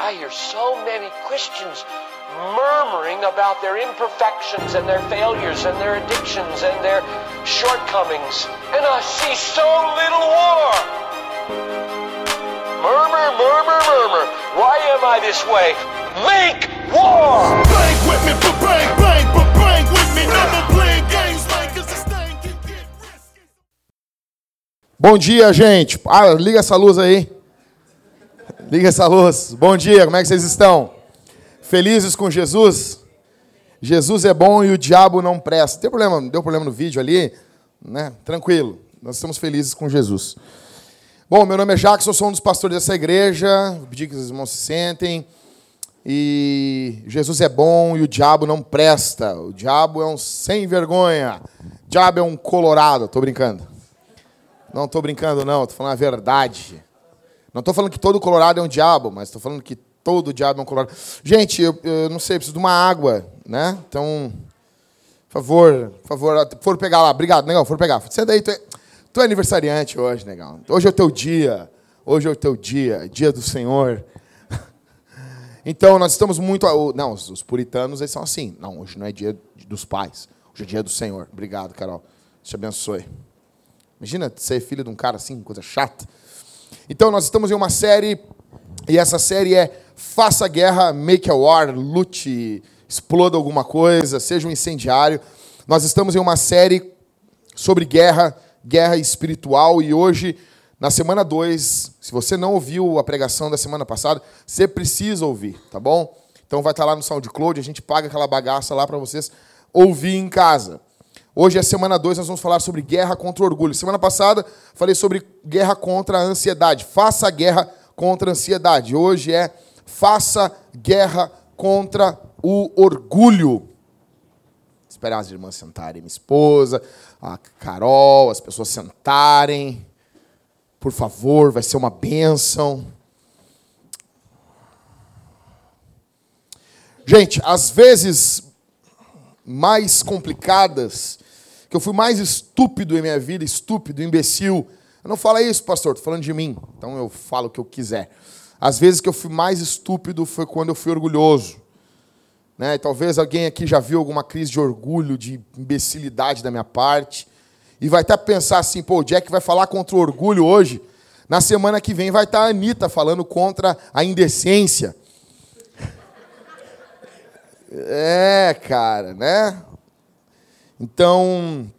I hear so many Christians murmuring about their imperfections and their failures and their addictions and their shortcomings. And I see so little war. Murmur, murmur, murmur. Why am I this way? Make war! Bang with me, but bang, bang, but bang with me. Never playing games like it's a stain can get risky. Bom dia, gente. Ah, liga essa luz aí. Liga essa luz. Bom dia, como é que vocês estão? Felizes com Jesus? Jesus é bom e o diabo não presta. Tem problema, deu problema no vídeo ali, né? Tranquilo. Nós estamos felizes com Jesus. Bom, meu nome é eu sou um dos pastores dessa igreja. Vou pedir que os irmãos se sentem. E Jesus é bom e o diabo não presta. O diabo é um sem vergonha. O diabo é um colorado. Tô brincando. Não estou brincando, não. Estou falando a verdade. Não estou falando que todo colorado é um diabo, mas estou falando que todo diabo é um colorado. Gente, eu, eu não sei, preciso de uma água, né? Então, por favor, por favor, for pegar lá. Obrigado, negão, for pegar. Senta aí, tu é, tu é aniversariante hoje, negão. Hoje é o teu dia. Hoje é o teu dia, dia do Senhor. Então, nós estamos muito. Não, os os puritanos, eles são assim. Não, hoje não é dia dos pais. Hoje é dia do Senhor. Obrigado, Carol. Te abençoe. Imagina ser filho de um cara assim, coisa chata. Então, nós estamos em uma série, e essa série é Faça Guerra, Make a War, lute, exploda alguma coisa, seja um incendiário. Nós estamos em uma série sobre guerra, guerra espiritual, e hoje, na semana 2, se você não ouviu a pregação da semana passada, você precisa ouvir, tá bom? Então vai estar lá no SoundCloud, a gente paga aquela bagaça lá para vocês ouvir em casa. Hoje é semana 2, nós vamos falar sobre guerra contra o orgulho. Semana passada falei sobre guerra contra a ansiedade. Faça a guerra contra a ansiedade. Hoje é faça guerra contra o orgulho. Esperar as irmãs sentarem, minha esposa, a Carol, as pessoas sentarem. Por favor, vai ser uma bênção. Gente, às vezes mais complicadas, que eu fui mais estúpido em minha vida, estúpido, imbecil. Eu não falo isso, pastor, estou falando de mim, então eu falo o que eu quiser. Às vezes que eu fui mais estúpido foi quando eu fui orgulhoso. Né? Talvez alguém aqui já viu alguma crise de orgulho, de imbecilidade da minha parte. E vai até pensar assim, pô, o Jack vai falar contra o orgulho hoje. Na semana que vem vai estar a Anitta falando contra a indecência. É, cara, né? Então,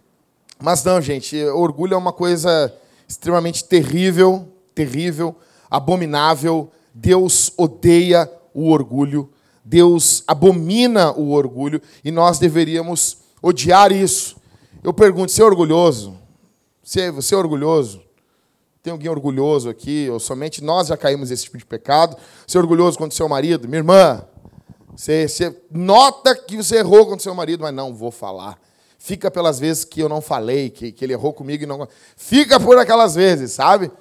mas não, gente, orgulho é uma coisa extremamente terrível, terrível, abominável. Deus odeia o orgulho, Deus abomina o orgulho e nós deveríamos odiar isso. Eu pergunto, você é orgulhoso? Você, você é orgulhoso? Tem alguém orgulhoso aqui? Ou somente nós já caímos nesse tipo de pecado? Você é orgulhoso contra o seu marido? Minha irmã, você, você nota que você errou o seu marido, mas não vou falar. Fica pelas vezes que eu não falei, que, que ele errou comigo e não. Fica por aquelas vezes, sabe?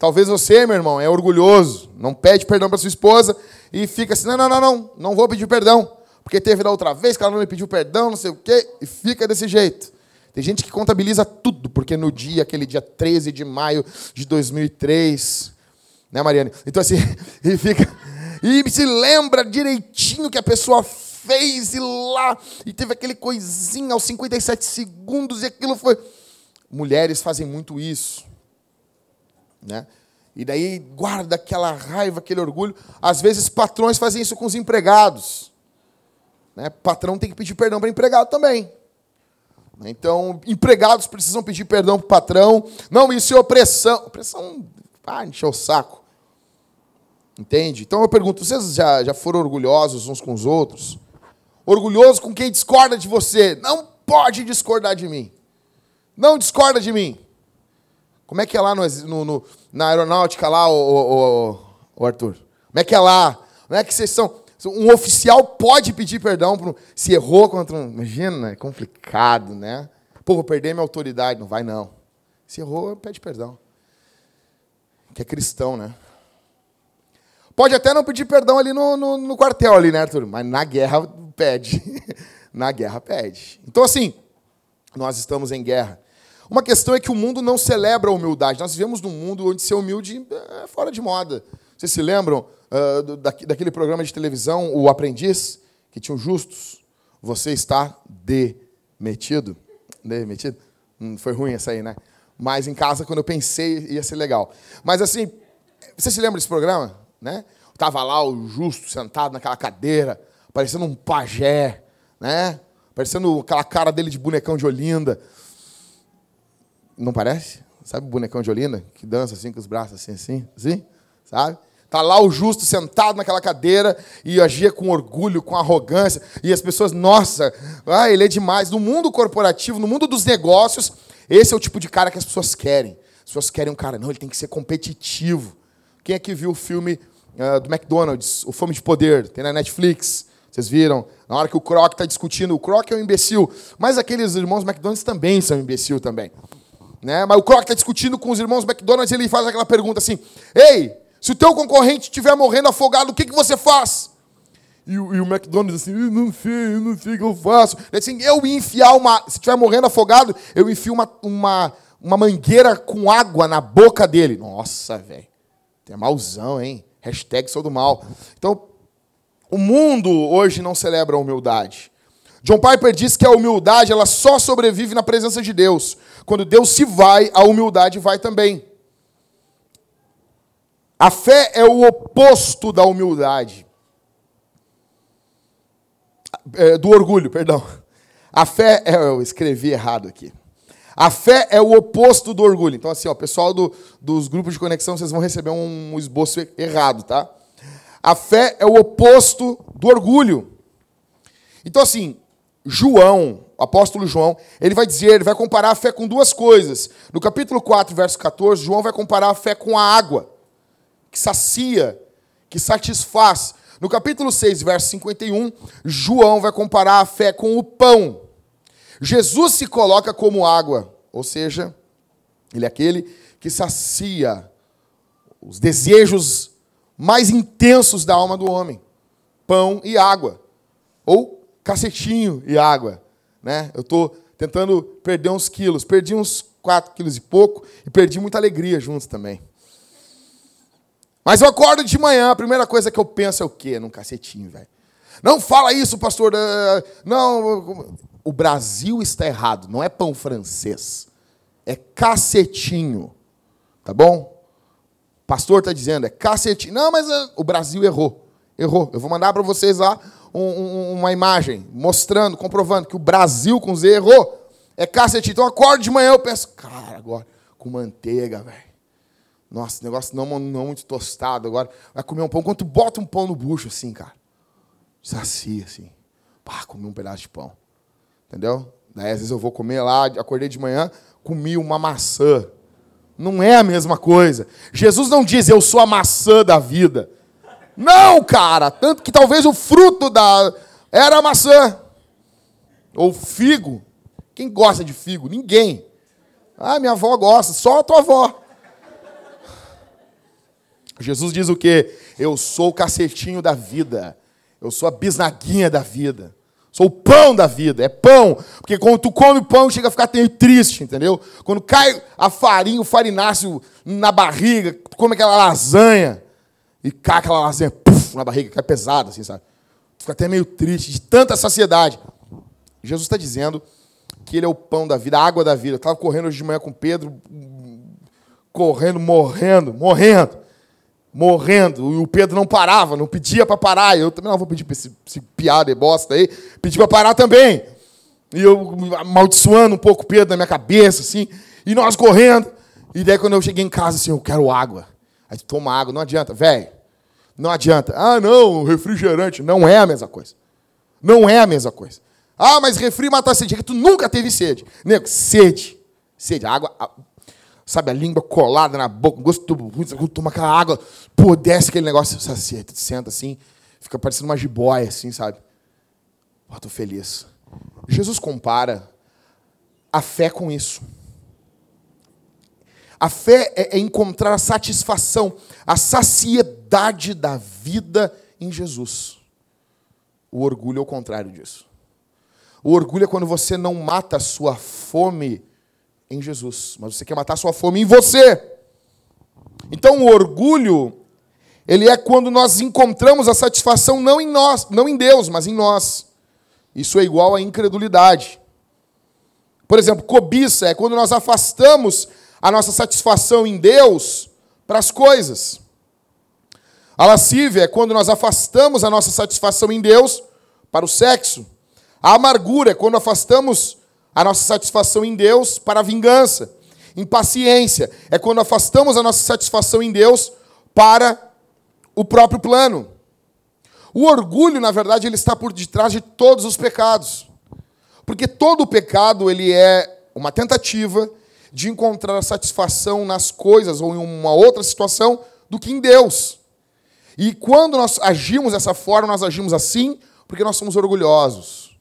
Talvez você, meu irmão, é orgulhoso, não pede perdão para sua esposa e fica assim: não, não, não, não, não vou pedir perdão, porque teve da outra vez que ela não me pediu perdão, não sei o quê, e fica desse jeito. Tem gente que contabiliza tudo, porque no dia, aquele dia 13 de maio de 2003, né, Mariane? Então assim, e fica e se lembra direitinho que a pessoa fez e lá, e teve aquele coisinho aos 57 segundos, e aquilo foi. Mulheres fazem muito isso. Né? E daí guarda aquela raiva, aquele orgulho. Às vezes patrões fazem isso com os empregados. Né? Patrão tem que pedir perdão para empregado também. Então, empregados precisam pedir perdão para o patrão. Não, isso é opressão. Opressão, ah, encheu o saco. Entende? Então eu pergunto, vocês já, já foram orgulhosos uns com os outros? Orgulhoso com quem discorda de você. Não pode discordar de mim. Não discorda de mim. Como é que é lá no, no, no na aeronáutica lá, o, o, Arthur? Como é que é lá? Como é que vocês são? Um oficial pode pedir perdão pro, se errou contra um. Imagina, é complicado, né? Pô, vou perder minha autoridade. Não vai, não. Se errou, pede perdão. Que é cristão, né? Pode até não pedir perdão ali no, no, no quartel, ali, né, Arthur? Mas na guerra pede. na guerra pede. Então, assim, nós estamos em guerra. Uma questão é que o mundo não celebra a humildade. Nós vivemos num mundo onde ser humilde é fora de moda. Vocês se lembram uh, daquele programa de televisão, O Aprendiz, que tinha os justos? Você está demitido. Demitido? Hum, foi ruim essa aí, né? Mas em casa, quando eu pensei, ia ser legal. Mas assim, você se lembra desse programa? Né? Tava lá o justo sentado naquela cadeira, parecendo um pajé, né? Parecendo aquela cara dele de bonecão de Olinda. Não parece? Sabe o bonecão de Olinda? Que dança assim com os braços assim, assim, assim, sabe? Tá lá o justo sentado naquela cadeira e agia com orgulho, com arrogância. E as pessoas, nossa, ah, ele é demais. No mundo corporativo, no mundo dos negócios, esse é o tipo de cara que as pessoas querem. As pessoas querem um cara, não, ele tem que ser competitivo. Quem aqui viu o filme uh, do McDonald's, O Fome de Poder? Tem na Netflix. Vocês viram? Na hora que o Croc está discutindo, o Croc é um imbecil. Mas aqueles irmãos McDonald's também são imbecil também. Né? Mas o Croc está discutindo com os irmãos McDonald's e ele faz aquela pergunta assim: Ei, se o teu concorrente estiver morrendo afogado, o que, que você faz? E o, e o McDonald's assim, eu não sei, eu não sei o que eu faço. Ele assim, eu ia enfiar uma. Se estiver morrendo afogado, eu enfio uma, uma, uma mangueira com água na boca dele. Nossa, velho. Tem malzão, hein? Hashtag sou do mal. Então, o mundo hoje não celebra a humildade. John Piper diz que a humildade ela só sobrevive na presença de Deus. Quando Deus se vai, a humildade vai também. A fé é o oposto da humildade. É, do orgulho, perdão. A fé é. Eu escrevi errado aqui. A fé é o oposto do orgulho. Então, assim, ó, pessoal do, dos grupos de conexão, vocês vão receber um esboço errado, tá? A fé é o oposto do orgulho. Então, assim, João, o apóstolo João, ele vai dizer, ele vai comparar a fé com duas coisas. No capítulo 4, verso 14, João vai comparar a fé com a água, que sacia, que satisfaz. No capítulo 6, verso 51, João vai comparar a fé com o pão. Jesus se coloca como água, ou seja, ele é aquele que sacia os desejos mais intensos da alma do homem: pão e água, ou cacetinho e água. Né? Eu estou tentando perder uns quilos, perdi uns 4 quilos e pouco e perdi muita alegria juntos também. Mas eu acordo de manhã, a primeira coisa que eu penso é o quê? Num cacetinho, velho. Não fala isso, pastor. Eh, não, o Brasil está errado. Não é pão francês. É cacetinho. Tá bom? O pastor está dizendo, é cacetinho. Não, mas uh, o Brasil errou. Errou. Eu vou mandar para vocês lá um, um, uma imagem mostrando, comprovando que o Brasil com Z errou. É cacetinho. Então eu acordo de manhã eu penso, cara, agora com manteiga, velho. Nossa, negócio não, não muito tostado agora. Vai comer um pão. Quando tu bota um pão no bucho assim, cara, sacia assim. Pá, comi um pedaço de pão. Entendeu? Daí às vezes eu vou comer lá, acordei de manhã, comi uma maçã. Não é a mesma coisa. Jesus não diz eu sou a maçã da vida. Não, cara, tanto que talvez o fruto da era a maçã. Ou figo. Quem gosta de figo? Ninguém. Ah, minha avó gosta, só a tua avó. Jesus diz o quê? Eu sou o cacetinho da vida. Eu sou a bisnaguinha da vida. Sou o pão da vida, é pão. Porque quando tu come pão, chega a ficar triste, entendeu? Quando cai a farinha, o farináceo na barriga, tu come aquela lasanha, e cai aquela lasanha puff, na barriga, cai pesada, assim, sabe? Tu fica até meio triste, de tanta saciedade. Jesus está dizendo que ele é o pão da vida, a água da vida. Eu estava correndo hoje de manhã com Pedro, correndo, morrendo, morrendo morrendo, e o Pedro não parava, não pedia para parar. Eu também não vou pedir para esse, esse piada e bosta aí, pedi para parar também. E eu amaldiçoando um pouco o Pedro na minha cabeça, assim, e nós correndo. E daí quando eu cheguei em casa, assim, eu quero água. Aí toma água, não adianta, velho. Não adianta. Ah, não, refrigerante. Não é a mesma coisa. Não é a mesma coisa. Ah, mas refri mata a sede. É que tu nunca teve sede. Nego, sede. Sede. água, sabe, a língua colada na boca, gosto ruim, toma aquela água, pô, desce aquele negócio, você senta assim, fica parecendo uma jiboia, assim, sabe? Pô, tô feliz. Jesus compara a fé com isso. A fé é, é encontrar a satisfação, a saciedade da vida em Jesus. O orgulho é o contrário disso. O orgulho é quando você não mata a sua fome em Jesus, mas você quer matar sua fome em você. Então o orgulho, ele é quando nós encontramos a satisfação não em nós, não em Deus, mas em nós. Isso é igual à incredulidade. Por exemplo, cobiça é quando nós afastamos a nossa satisfação em Deus para as coisas. A lascívia é quando nós afastamos a nossa satisfação em Deus para o sexo. A amargura é quando afastamos a nossa satisfação em Deus para a vingança. Impaciência é quando afastamos a nossa satisfação em Deus para o próprio plano. O orgulho, na verdade, ele está por detrás de todos os pecados. Porque todo pecado ele é uma tentativa de encontrar satisfação nas coisas ou em uma outra situação do que em Deus. E quando nós agimos dessa forma, nós agimos assim porque nós somos orgulhosos.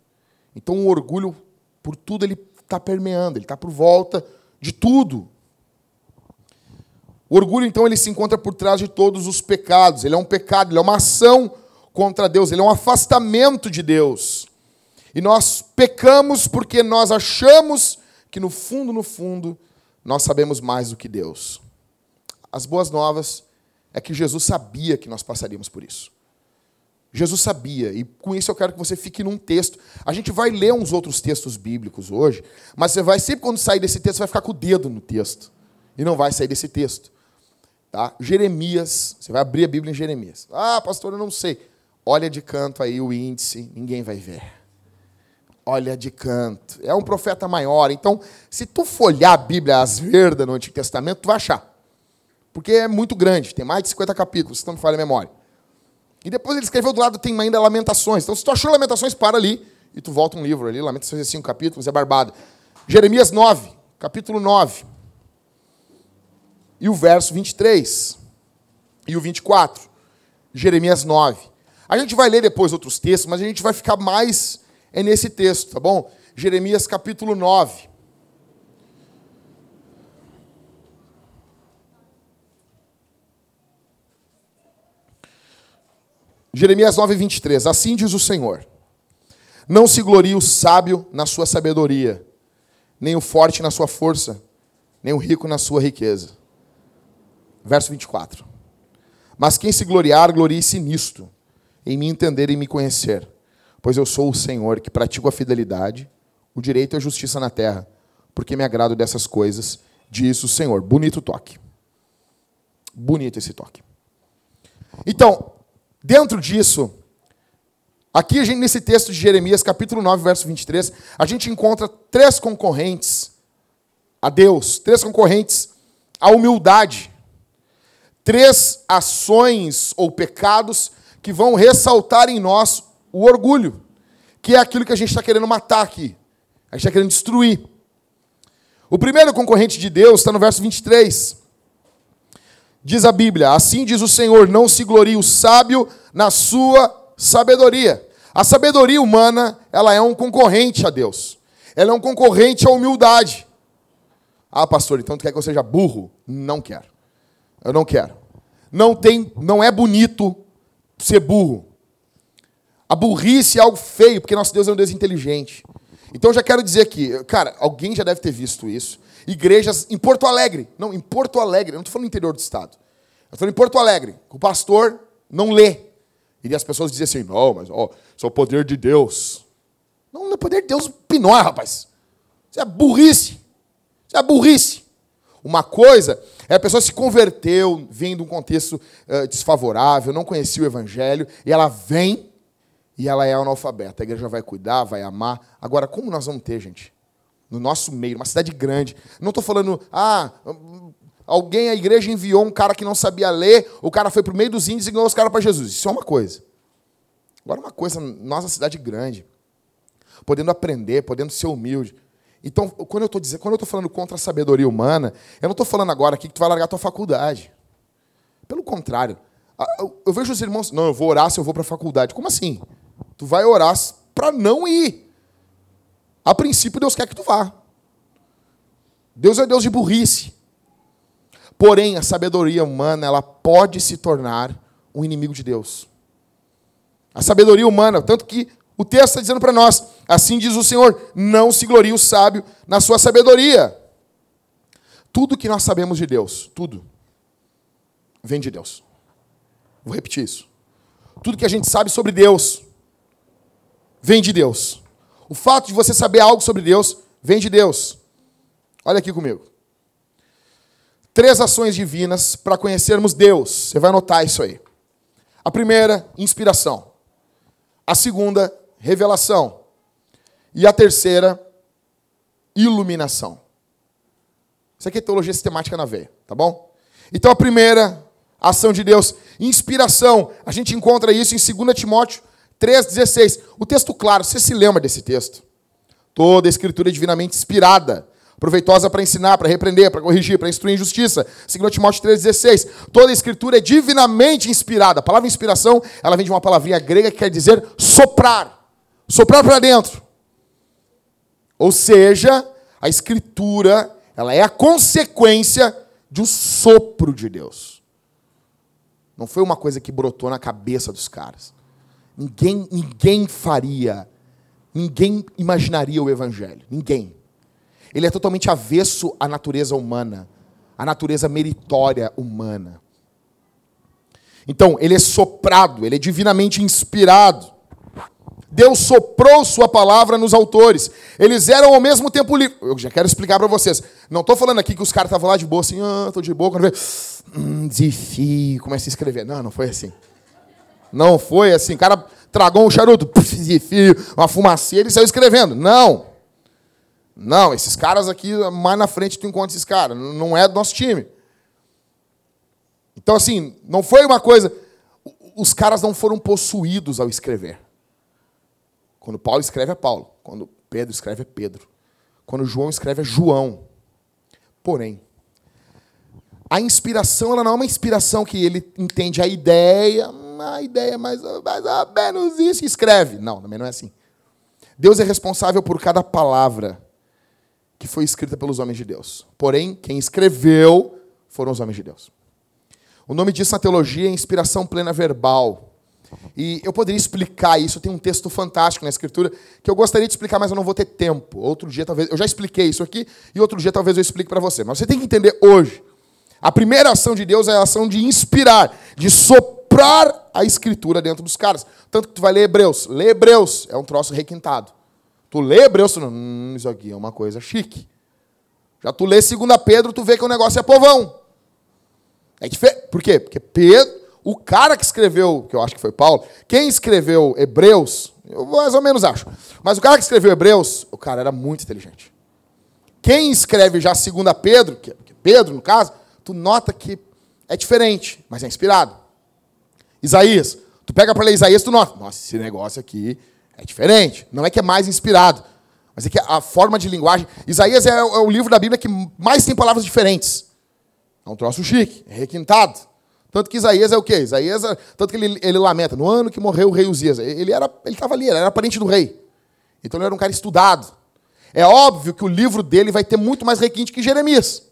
Então o orgulho, por tudo, ele está permeando, ele está por volta de tudo. O orgulho, então, ele se encontra por trás de todos os pecados. Ele é um pecado, ele é uma ação contra Deus, ele é um afastamento de Deus. E nós pecamos porque nós achamos que no fundo, no fundo, nós sabemos mais do que Deus. As boas novas é que Jesus sabia que nós passaríamos por isso. Jesus sabia, e com isso eu quero que você fique num texto. A gente vai ler uns outros textos bíblicos hoje, mas você vai, sempre quando sair desse texto, você vai ficar com o dedo no texto. E não vai sair desse texto. Tá? Jeremias, você vai abrir a Bíblia em Jeremias. Ah, pastor, eu não sei. Olha de canto aí o índice, ninguém vai ver. Olha de canto. É um profeta maior. Então, se tu folhar a Bíblia às verdas no Antigo Testamento, tu vai achar. Porque é muito grande, tem mais de 50 capítulos, se não me falha a memória. E depois ele escreveu do lado, tem ainda Lamentações. Então, se tu achou Lamentações, para ali e tu volta um livro ali. Lamentações é cinco capítulos, é barbado. Jeremias 9, capítulo 9. E o verso 23. E o 24. Jeremias 9. A gente vai ler depois outros textos, mas a gente vai ficar mais é nesse texto, tá bom? Jeremias capítulo 9. Jeremias 9, 23. Assim diz o Senhor: Não se glorie o sábio na sua sabedoria, nem o forte na sua força, nem o rico na sua riqueza. Verso 24. Mas quem se gloriar, glorie-se nisto, em me entender e me conhecer. Pois eu sou o Senhor que pratico a fidelidade, o direito e a justiça na terra, porque me agrado dessas coisas, diz o Senhor. Bonito toque. Bonito esse toque. Então, Dentro disso, aqui gente, nesse texto de Jeremias, capítulo 9, verso 23, a gente encontra três concorrentes a Deus, três concorrentes à humildade, três ações ou pecados que vão ressaltar em nós o orgulho, que é aquilo que a gente está querendo matar aqui, a gente está querendo destruir. O primeiro concorrente de Deus está no verso 23. Diz a Bíblia: Assim diz o Senhor: Não se glorie o sábio na sua sabedoria. A sabedoria humana, ela é um concorrente a Deus. Ela é um concorrente à humildade. Ah, pastor, então tu quer que eu seja burro? Não quero. Eu não quero. Não tem, não é bonito ser burro. A burrice é algo feio, porque nosso Deus é um Deus inteligente. Então já quero dizer aqui, cara, alguém já deve ter visto isso igrejas em Porto Alegre. Não, em Porto Alegre. Eu não estou falando interior do estado. Eu estou em Porto Alegre. O pastor não lê. E as pessoas dizem assim: não, mas ó, isso é o poder de Deus. Não, não é poder de Deus pinói, rapaz. Isso é burrice. Isso é burrice. Uma coisa é a pessoa se converteu, vem de um contexto uh, desfavorável, não conhecia o evangelho, e ela vem e ela é analfabeta. A igreja vai cuidar, vai amar. Agora, como nós vamos ter, gente? No nosso meio, uma cidade grande. Não estou falando, ah, alguém, a igreja enviou um cara que não sabia ler, o cara foi para o meio dos índios e ganhou os caras para Jesus. Isso é uma coisa. Agora, uma coisa, nossa cidade grande, podendo aprender, podendo ser humilde. Então, quando eu estou dizendo, quando eu estou falando contra a sabedoria humana, eu não estou falando agora aqui que tu vai largar a tua faculdade. Pelo contrário, eu vejo os irmãos, não, eu vou orar se eu vou para a faculdade. Como assim? Tu vai orar para não ir. A princípio, Deus quer que tu vá. Deus é Deus de burrice. Porém, a sabedoria humana, ela pode se tornar um inimigo de Deus. A sabedoria humana, tanto que o texto está dizendo para nós, assim diz o Senhor, não se glorie o sábio na sua sabedoria. Tudo que nós sabemos de Deus, tudo, vem de Deus. Vou repetir isso. Tudo que a gente sabe sobre Deus vem de Deus. O fato de você saber algo sobre Deus vem de Deus. Olha aqui comigo. Três ações divinas para conhecermos Deus. Você vai notar isso aí. A primeira, inspiração. A segunda, revelação. E a terceira, iluminação. Isso aqui é teologia sistemática na veia, tá bom? Então a primeira ação de Deus, inspiração. A gente encontra isso em 2 Timóteo 3,16. O texto claro, você se lembra desse texto? Toda a escritura é divinamente inspirada, proveitosa para ensinar, para repreender, para corrigir, para instruir em justiça. 2 Timóteo 3,16. Toda a escritura é divinamente inspirada. A palavra inspiração, ela vem de uma palavrinha grega que quer dizer soprar. Soprar para dentro. Ou seja, a escritura, ela é a consequência de um sopro de Deus. Não foi uma coisa que brotou na cabeça dos caras. Ninguém, ninguém faria, ninguém imaginaria o evangelho. Ninguém. Ele é totalmente avesso à natureza humana, à natureza meritória humana. Então, ele é soprado, ele é divinamente inspirado. Deus soprou sua palavra nos autores. Eles eram ao mesmo tempo livres. Eu já quero explicar para vocês. Não estou falando aqui que os caras estavam lá de boa, assim, ah, estou de boa, quando vê, hum, começa a escrever. Não, não foi assim. Não foi assim. O cara tragou um charuto, uma fumacinha, ele saiu escrevendo. Não. Não, esses caras aqui, mais na frente tu encontra esses caras. Não é do nosso time. Então, assim, não foi uma coisa. Os caras não foram possuídos ao escrever. Quando Paulo escreve é Paulo. Quando Pedro escreve é Pedro. Quando João escreve é João. Porém, a inspiração ela não é uma inspiração que ele entende a ideia, a ideia é mais, menos isso escreve. Não, também não é assim. Deus é responsável por cada palavra que foi escrita pelos homens de Deus. Porém, quem escreveu foram os homens de Deus. O nome disso na teologia é inspiração plena verbal. E eu poderia explicar isso, tem um texto fantástico na escritura que eu gostaria de explicar, mas eu não vou ter tempo. Outro dia talvez, eu já expliquei isso aqui e outro dia talvez eu explique para você. Mas você tem que entender hoje. A primeira ação de Deus é a ação de inspirar, de soprar a escritura dentro dos caras. Tanto que tu vai ler Hebreus. Lê Hebreus, é um troço requintado. Tu lê Hebreus, tu não, hum, isso aqui é uma coisa chique. Já tu lê 2 Pedro, tu vê que o negócio é povão. É diferente. Por quê? Porque Pedro, o cara que escreveu, que eu acho que foi Paulo, quem escreveu Hebreus, eu mais ou menos acho, mas o cara que escreveu Hebreus, o cara era muito inteligente. Quem escreve já 2 Pedro, que é Pedro no caso, tu nota que é diferente, mas é inspirado. Isaías, tu pega para ler Isaías, tu nota, nossa, esse negócio aqui é diferente. Não é que é mais inspirado, mas é que a forma de linguagem. Isaías é o livro da Bíblia que mais tem palavras diferentes. É um troço chique, é requintado. Tanto que Isaías é o quê? Isaías, é, tanto que ele, ele lamenta, no ano que morreu o rei Uzias, ele era, ele estava ali, ele era parente do rei. Então ele era um cara estudado. É óbvio que o livro dele vai ter muito mais requinte que Jeremias.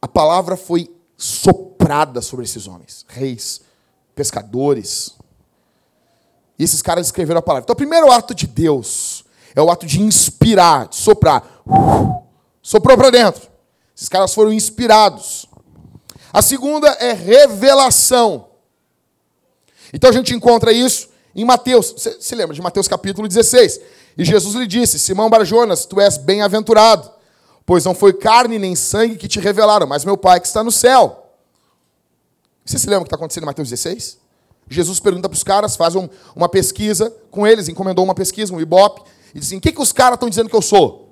A palavra foi soprada sobre esses homens, reis, pescadores. E esses caras escreveram a palavra. Então, o primeiro ato de Deus é o ato de inspirar, de soprar. Soprou para dentro. Esses caras foram inspirados. A segunda é revelação. Então a gente encontra isso em Mateus. Você se lembra de Mateus capítulo 16? E Jesus lhe disse: Simão Barjonas, tu és bem-aventurado, pois não foi carne nem sangue que te revelaram, mas meu Pai que está no céu. Você se lembra o que está acontecendo em Mateus 16? Jesus pergunta para os caras, faz um, uma pesquisa com eles, encomendou uma pesquisa, um ibope, e diz assim: o que, que os caras estão dizendo que eu sou?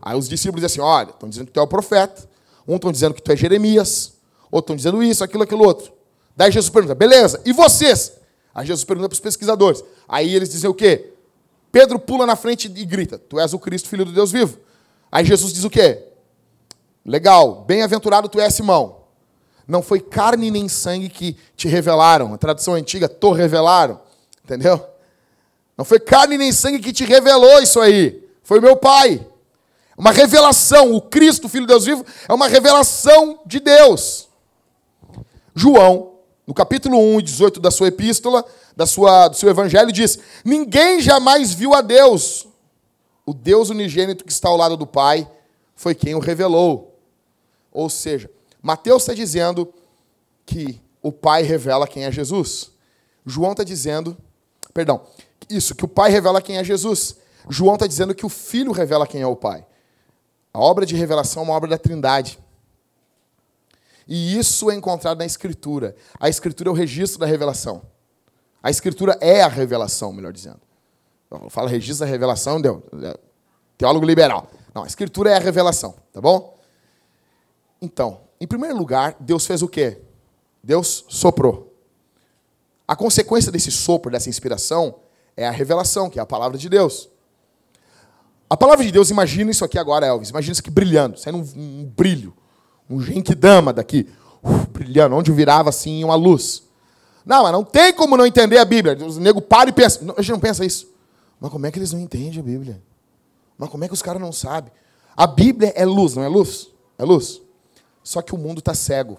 Aí os discípulos dizem assim: olha, estão dizendo que tu é o profeta, um estão dizendo que tu é Jeremias, outros estão dizendo isso, aquilo, aquilo outro. Daí Jesus pergunta, beleza, e vocês? Aí Jesus pergunta para os pesquisadores. Aí eles dizem o quê? Pedro pula na frente e grita, tu és o Cristo, filho do Deus vivo. Aí Jesus diz o quê? Legal, bem-aventurado tu és Simão. Não foi carne nem sangue que te revelaram. A tradução antiga, to revelaram. Entendeu? Não foi carne nem sangue que te revelou isso aí. Foi meu pai. Uma revelação. O Cristo, Filho de Deus vivo, é uma revelação de Deus. João, no capítulo 1 e 18 da sua epístola, da sua, do seu evangelho, diz: Ninguém jamais viu a Deus. O Deus unigênito que está ao lado do Pai foi quem o revelou. Ou seja, Mateus está dizendo que o Pai revela quem é Jesus. João está dizendo, perdão, isso, que o Pai revela quem é Jesus. João está dizendo que o Filho revela quem é o Pai. A obra de revelação é uma obra da Trindade. E isso é encontrado na Escritura. A Escritura é o registro da revelação. A Escritura é a revelação, melhor dizendo. Fala registro da revelação, deu. Teólogo liberal. Não, a Escritura é a revelação, tá bom? Então, em primeiro lugar, Deus fez o quê? Deus soprou. A consequência desse sopro, dessa inspiração, é a revelação, que é a palavra de Deus. A palavra de Deus, imagina isso aqui agora, Elvis. Imagina isso aqui brilhando, saindo um, um brilho. Um genkidama daqui, uf, brilhando, onde virava assim uma luz. Não, mas não tem como não entender a Bíblia. O nego para e pensa. a gente não pensa isso. Mas como é que eles não entendem a Bíblia? Mas como é que os caras não sabem? A Bíblia é luz, não é luz? É luz. Só que o mundo está cego.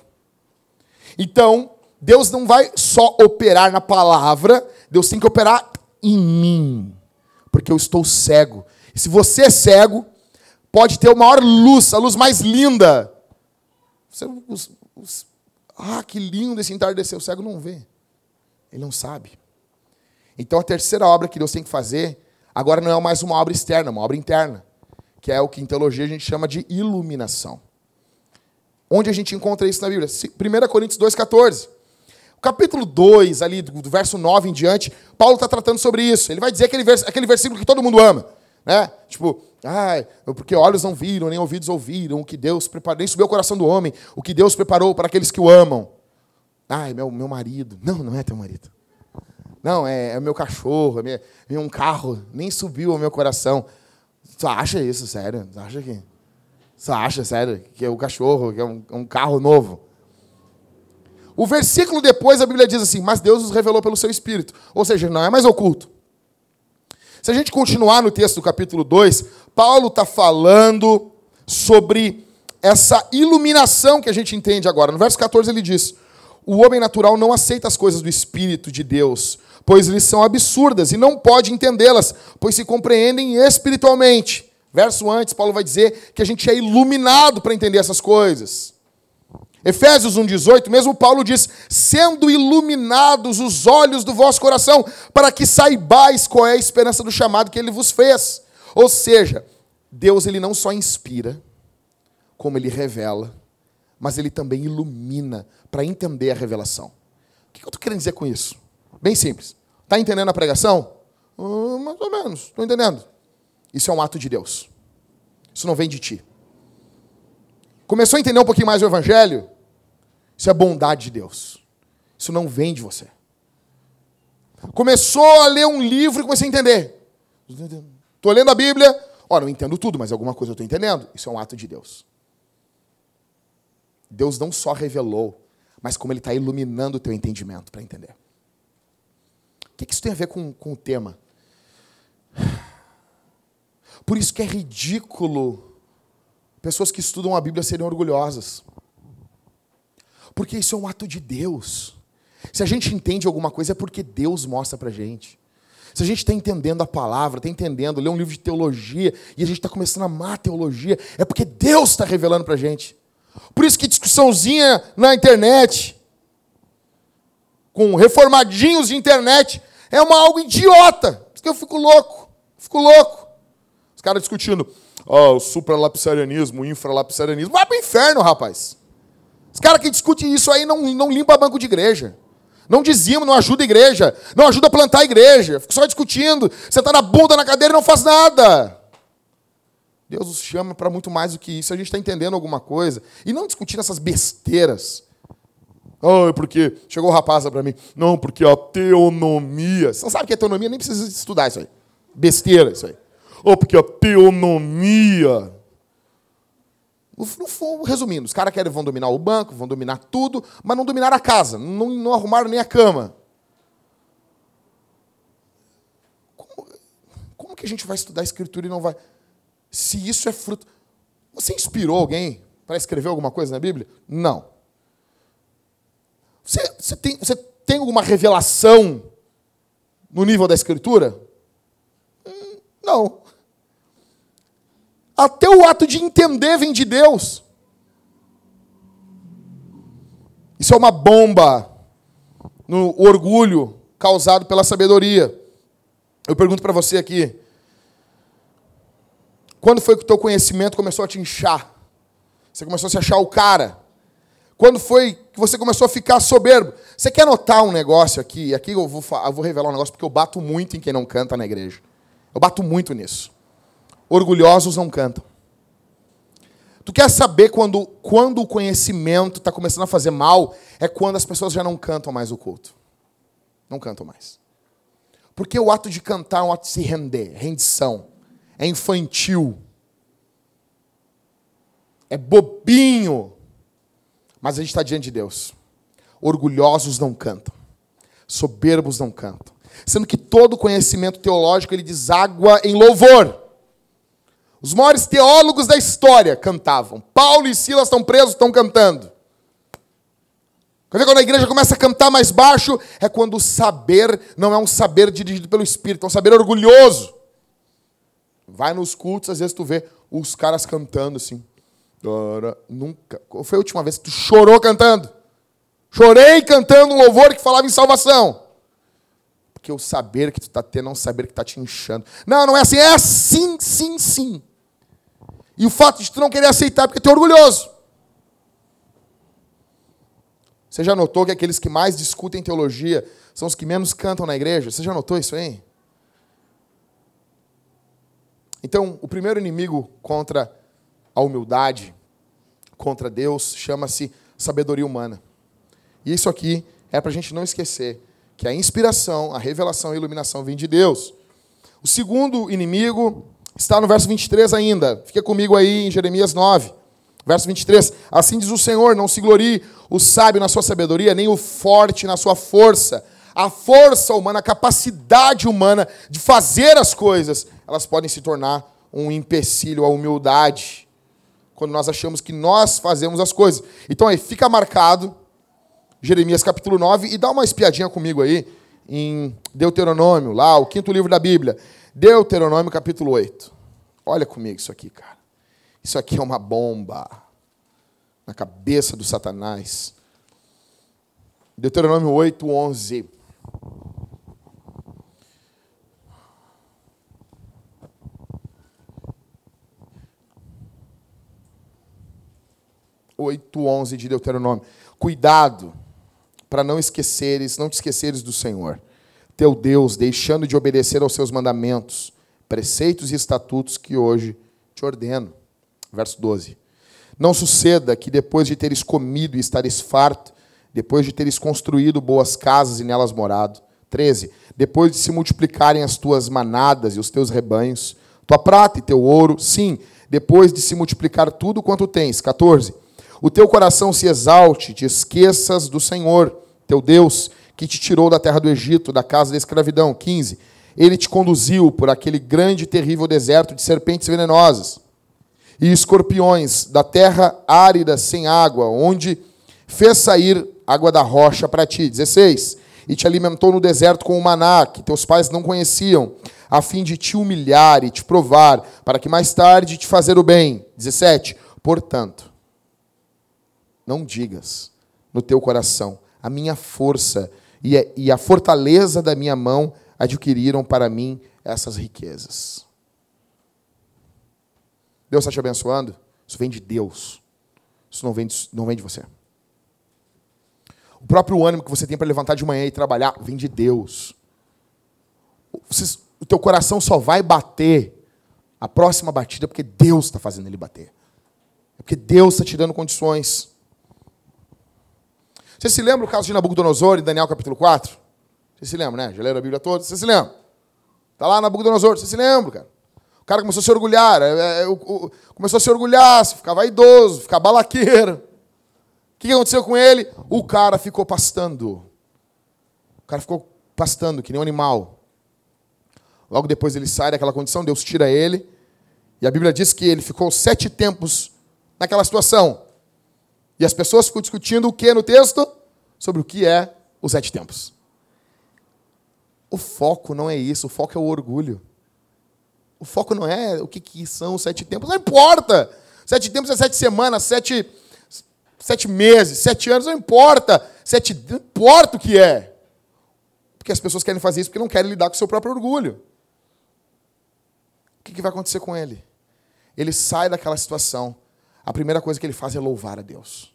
Então, Deus não vai só operar na palavra, Deus tem que operar em mim. Porque eu estou cego. E se você é cego, pode ter a maior luz, a luz mais linda. Você, os, os, ah, que lindo esse entardecer. O cego não vê. Ele não sabe. Então a terceira obra que Deus tem que fazer, agora não é mais uma obra externa, é uma obra interna. Que é o que em teologia a gente chama de iluminação. Onde a gente encontra isso na Bíblia? 1 Coríntios 2,14. O capítulo 2, ali, do verso 9 em diante, Paulo está tratando sobre isso. Ele vai dizer aquele, vers aquele versículo que todo mundo ama. Né? Tipo, ah, porque olhos não viram, nem ouvidos ouviram, o que Deus preparou, nem subiu o coração do homem, o que Deus preparou para aqueles que o amam. Ai, meu, meu marido. Não, não é teu marido. Não, é, é meu cachorro, é, é um carro, nem subiu ao meu coração. Tu acha isso, sério? Tu acha que. Tu acha, sério, que é o cachorro, que é um, um carro novo? O versículo depois, a Bíblia diz assim: Mas Deus os revelou pelo seu espírito. Ou seja, não é mais oculto. Se a gente continuar no texto do capítulo 2, Paulo está falando sobre essa iluminação que a gente entende agora. No verso 14 ele diz: O homem natural não aceita as coisas do Espírito de Deus, pois lhes são absurdas e não pode entendê-las, pois se compreendem espiritualmente. Verso antes, Paulo vai dizer que a gente é iluminado para entender essas coisas. Efésios 1,18, mesmo Paulo diz: sendo iluminados os olhos do vosso coração, para que saibais qual é a esperança do chamado que ele vos fez. Ou seja, Deus ele não só inspira, como ele revela, mas ele também ilumina para entender a revelação. O que eu estou querendo dizer com isso? Bem simples. Está entendendo a pregação? Uh, mais ou menos, estou entendendo. Isso é um ato de Deus. Isso não vem de ti. Começou a entender um pouquinho mais o Evangelho? Isso é bondade de Deus. Isso não vem de você. Começou a ler um livro e comecei a entender. Estou lendo a Bíblia. Olha, não entendo tudo, mas alguma coisa eu estou entendendo. Isso é um ato de Deus. Deus não só revelou, mas como Ele está iluminando o teu entendimento para entender. O que isso tem a ver com, com o tema? Por isso que é ridículo pessoas que estudam a Bíblia serem orgulhosas. Porque isso é um ato de Deus. Se a gente entende alguma coisa, é porque Deus mostra para gente. Se a gente está entendendo a palavra, está entendendo, lê um livro de teologia e a gente está começando a amar a teologia, é porque Deus está revelando para a gente. Por isso que discussãozinha na internet, com reformadinhos de internet, é uma algo idiota. Por isso que eu fico louco. Fico louco. Os caras discutindo, oh, o supralapsarianismo, o infralapsarianismo. Vai para o inferno, rapaz. Os caras que discutem isso aí não, não limpa banco de igreja. Não dizimos, não ajuda a igreja. Não ajuda a plantar a igreja. Fica só discutindo. Você está na bunda na cadeira e não faz nada. Deus nos chama para muito mais do que isso. A gente está entendendo alguma coisa. E não discutindo essas besteiras. Oh, porque. Chegou o rapaz para mim. Não, porque a teonomia. Você não sabe o que é teonomia? Nem precisa estudar isso aí. Besteira isso aí. Oh, porque a teonomia Resumindo, os caras querem vão dominar o banco, vão dominar tudo, mas não dominar a casa, não, não arrumaram nem a cama. Como, como que a gente vai estudar a escritura e não vai. Se isso é fruto. Você inspirou alguém para escrever alguma coisa na Bíblia? Não. Você, você, tem, você tem alguma revelação no nível da escritura? Hum, não. Até o ato de entender vem de Deus. Isso é uma bomba no orgulho causado pela sabedoria. Eu pergunto para você aqui: quando foi que o teu conhecimento começou a te inchar? Você começou a se achar o cara? Quando foi que você começou a ficar soberbo? Você quer notar um negócio aqui? Aqui eu vou, eu vou revelar um negócio porque eu bato muito em quem não canta na igreja. Eu bato muito nisso. Orgulhosos não cantam. Tu quer saber quando, quando o conhecimento está começando a fazer mal? É quando as pessoas já não cantam mais o culto. Não cantam mais. Porque o ato de cantar é um ato de se render, rendição. É infantil. É bobinho. Mas a gente está diante de Deus. Orgulhosos não cantam. Soberbos não cantam. Sendo que todo conhecimento teológico ele deságua em louvor. Os maiores teólogos da história cantavam. Paulo e Silas estão presos, estão cantando. Quando a igreja começa a cantar mais baixo, é quando o saber não é um saber dirigido pelo Espírito, é um saber orgulhoso. Vai nos cultos, às vezes tu vê os caras cantando assim. Nunca. Qual foi a última vez que tu chorou cantando? Chorei cantando um louvor que falava em salvação. Porque o saber que tu está tendo é um saber que está te inchando. Não, não é assim, é assim, sim, sim. E o fato de tu não querer aceitar porque tu é orgulhoso. Você já notou que aqueles que mais discutem teologia são os que menos cantam na igreja? Você já notou isso aí? Então, o primeiro inimigo contra a humildade, contra Deus, chama-se sabedoria humana. E isso aqui é para a gente não esquecer que a inspiração, a revelação e a iluminação vem de Deus. O segundo inimigo Está no verso 23 ainda. Fica comigo aí em Jeremias 9. Verso 23. Assim diz o Senhor: Não se glorie o sábio na sua sabedoria, nem o forte na sua força. A força humana, a capacidade humana de fazer as coisas, elas podem se tornar um empecilho à humildade. Quando nós achamos que nós fazemos as coisas. Então aí, fica marcado, Jeremias capítulo 9, e dá uma espiadinha comigo aí, em Deuteronômio, lá, o quinto livro da Bíblia. Deuteronômio capítulo 8. Olha comigo isso aqui, cara. Isso aqui é uma bomba na cabeça do Satanás. Deuteronômio 8, 11. Oito, onze de Deuteronômio. Cuidado para não esqueceres, não te esqueceres do Senhor teu Deus, deixando de obedecer aos seus mandamentos, preceitos e estatutos que hoje te ordeno. Verso 12. Não suceda que depois de teres comido e estares farto, depois de teres construído boas casas e nelas morado. 13. Depois de se multiplicarem as tuas manadas e os teus rebanhos, tua prata e teu ouro, sim, depois de se multiplicar tudo quanto tens. 14. O teu coração se exalte, te esqueças do Senhor, teu Deus, que te tirou da terra do Egito, da casa da escravidão. 15. Ele te conduziu por aquele grande e terrível deserto de serpentes venenosas e escorpiões, da terra árida sem água, onde fez sair água da rocha para ti. 16. E te alimentou no deserto com o maná, que teus pais não conheciam, a fim de te humilhar e te provar, para que mais tarde te fazer o bem. 17. Portanto, não digas no teu coração, a minha força e, é, e a fortaleza da minha mão adquiriram para mim essas riquezas. Deus está te abençoando? Isso vem de Deus. Isso não vem de, não vem de você. O próprio ânimo que você tem para levantar de manhã e trabalhar vem de Deus. Você, o teu coração só vai bater a próxima batida porque Deus está fazendo ele bater. É porque Deus está te dando condições. Você se lembra o caso de Nabucodonosor em Daniel capítulo 4? Você se lembra, né? Já leram a Bíblia toda? Você se lembra? Está lá Nabucodonosor, você se lembra, cara? O cara começou a se orgulhar, é, é, é, começou a se orgulhar, ficar vaidoso, ficar balaqueiro. O que aconteceu com ele? O cara ficou pastando. O cara ficou pastando, que nem um animal. Logo depois ele sai daquela condição, Deus tira ele. E a Bíblia diz que ele ficou sete tempos naquela situação. E as pessoas ficam discutindo o que no texto? Sobre o que é os sete tempos. O foco não é isso, o foco é o orgulho. O foco não é o que, que são os sete tempos, não importa. Sete tempos é sete semanas, sete, sete meses, sete anos, não importa. Sete, não importa o que é. Porque as pessoas querem fazer isso porque não querem lidar com o seu próprio orgulho. O que, que vai acontecer com ele? Ele sai daquela situação. A primeira coisa que ele faz é louvar a Deus.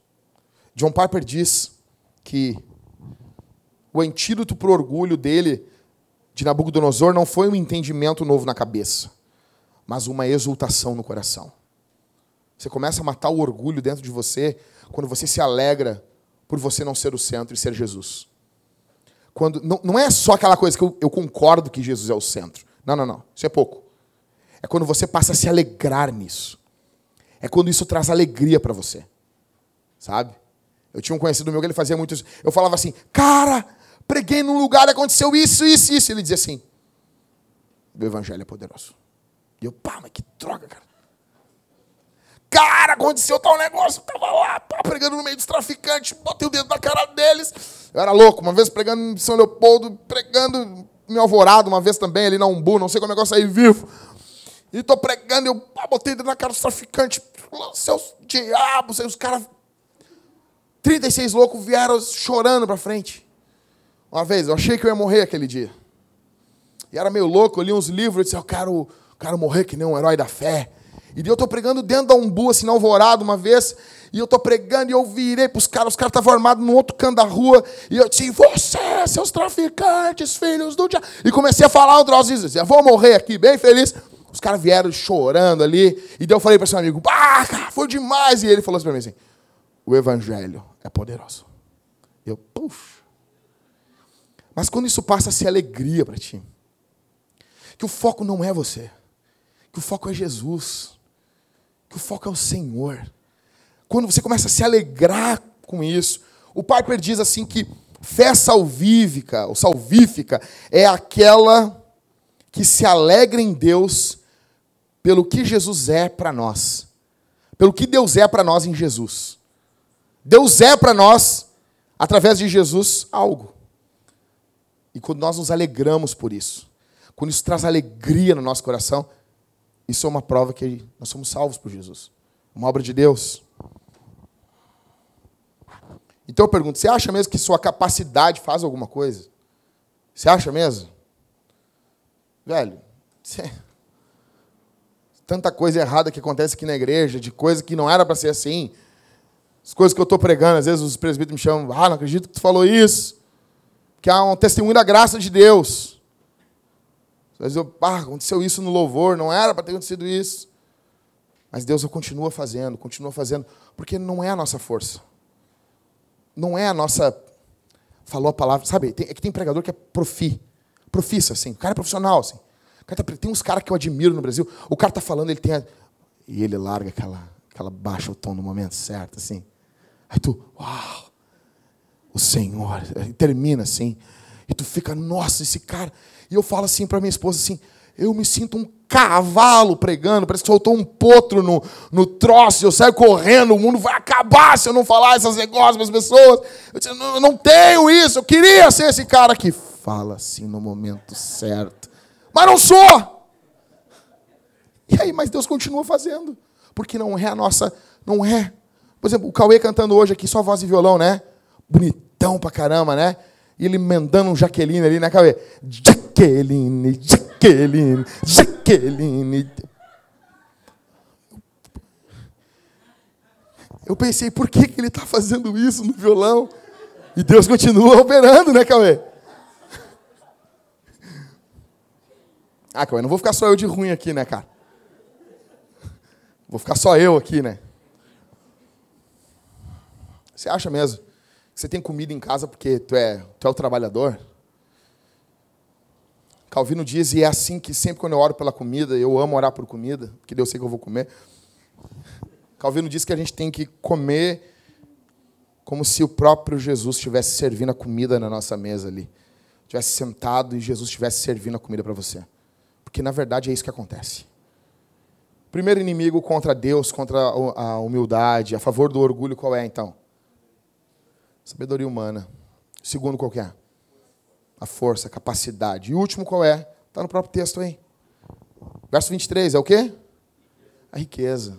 John Piper diz que o antídoto para o orgulho dele, de Nabucodonosor, não foi um entendimento novo na cabeça, mas uma exultação no coração. Você começa a matar o orgulho dentro de você quando você se alegra por você não ser o centro e ser Jesus. Quando, não, não é só aquela coisa que eu, eu concordo que Jesus é o centro. Não, não, não. Isso é pouco. É quando você passa a se alegrar nisso. É quando isso traz alegria para você. Sabe? Eu tinha um conhecido meu que ele fazia muito isso. Eu falava assim, cara, preguei num lugar, aconteceu isso, isso, isso. Ele dizia assim, o evangelho é poderoso. E eu, pá, mas que droga, cara. Cara, aconteceu tal negócio, eu tava lá, pá, pregando no meio dos traficantes, botei o dedo na cara deles. Eu era louco, uma vez pregando em São Leopoldo, pregando em Alvorado, uma vez também ali na Umbu, não sei como é que eu saí vivo. E tô pregando, eu pá, botei na cara dos traficantes, seus diabos, aí os caras 36 loucos vieram chorando para frente. Uma vez, eu achei que eu ia morrer aquele dia. E era meio louco, eu li uns livros e disse, eu quero, quero morrer que nem um herói da fé. E eu estou pregando dentro da umbu, assim, na alvorada, uma vez, e eu estou pregando e eu virei para os caras, os caras estavam armados no outro canto da rua, e eu disse, você, seus traficantes, filhos do diabo. E comecei a falar um disso, eu vou morrer aqui, bem feliz. Os caras vieram chorando ali, e daí eu falei para esse amigo, ah, foi demais. E ele falou assim para mim assim, o evangelho é poderoso. Eu, puxa. Mas quando isso passa a ser alegria para ti, que o foco não é você, que o foco é Jesus, que o foco é o Senhor. Quando você começa a se alegrar com isso, o Piper diz assim que fé salvífica, ou salvífica, é aquela que se alegra em Deus pelo que Jesus é para nós. Pelo que Deus é para nós em Jesus. Deus é para nós, através de Jesus, algo. E quando nós nos alegramos por isso, quando isso traz alegria no nosso coração, isso é uma prova que nós somos salvos por Jesus. Uma obra de Deus. Então eu pergunto: você acha mesmo que sua capacidade faz alguma coisa? Você acha mesmo? Velho, você... tanta coisa errada que acontece aqui na igreja, de coisa que não era para ser assim. As coisas que eu estou pregando, às vezes os presbíteros me chamam, ah, não acredito que tu falou isso. Que há um testemunho da graça de Deus. Às vezes eu, ah, aconteceu isso no louvor, não era para ter acontecido isso. Mas Deus continua fazendo, continua fazendo, porque não é a nossa força. Não é a nossa. Falou a palavra. Sabe, tem, é que tem pregador que é profi. Profissa, assim. O cara é profissional, assim. Tá, tem uns caras que eu admiro no Brasil. O cara tá falando, ele tem. A, e ele larga aquela, aquela baixa o tom no momento certo, assim. Aí tu, uau, o Senhor. Termina assim. E tu fica, nossa, esse cara. E eu falo assim para minha esposa assim, eu me sinto um cavalo pregando, parece que soltou um potro no, no troço, eu saio correndo, o mundo vai acabar se eu não falar essas negócios para as pessoas. Eu, disse, não, eu não tenho isso, eu queria ser esse cara que fala assim no momento certo, não sou. E aí, mas Deus continua fazendo, porque não é a nossa, não é. Por exemplo, o Cauê cantando hoje aqui, só voz e violão, né? Bonitão pra caramba, né? E ele mandando um Jaqueline ali, né, Cauê? Jaqueline, Jaqueline, Jaqueline. Eu pensei, por que, que ele está fazendo isso no violão? E Deus continua operando, né, Cauê? Ah, Cauê, não vou ficar só eu de ruim aqui, né, cara? Vou ficar só eu aqui, né? Você acha mesmo você tem comida em casa porque tu é, tu é o trabalhador? Calvino diz, e é assim que sempre quando eu oro pela comida, eu amo orar por comida, porque Deus sei que eu vou comer. Calvino diz que a gente tem que comer como se o próprio Jesus estivesse servindo a comida na nossa mesa ali. Estivesse sentado e Jesus estivesse servindo a comida para você. Porque na verdade é isso que acontece. Primeiro inimigo contra Deus, contra a humildade, a favor do orgulho, qual é então? Sabedoria humana. segundo qual é? A força, a capacidade. E último qual é? Está no próprio texto aí. Verso 23 é o quê? A riqueza.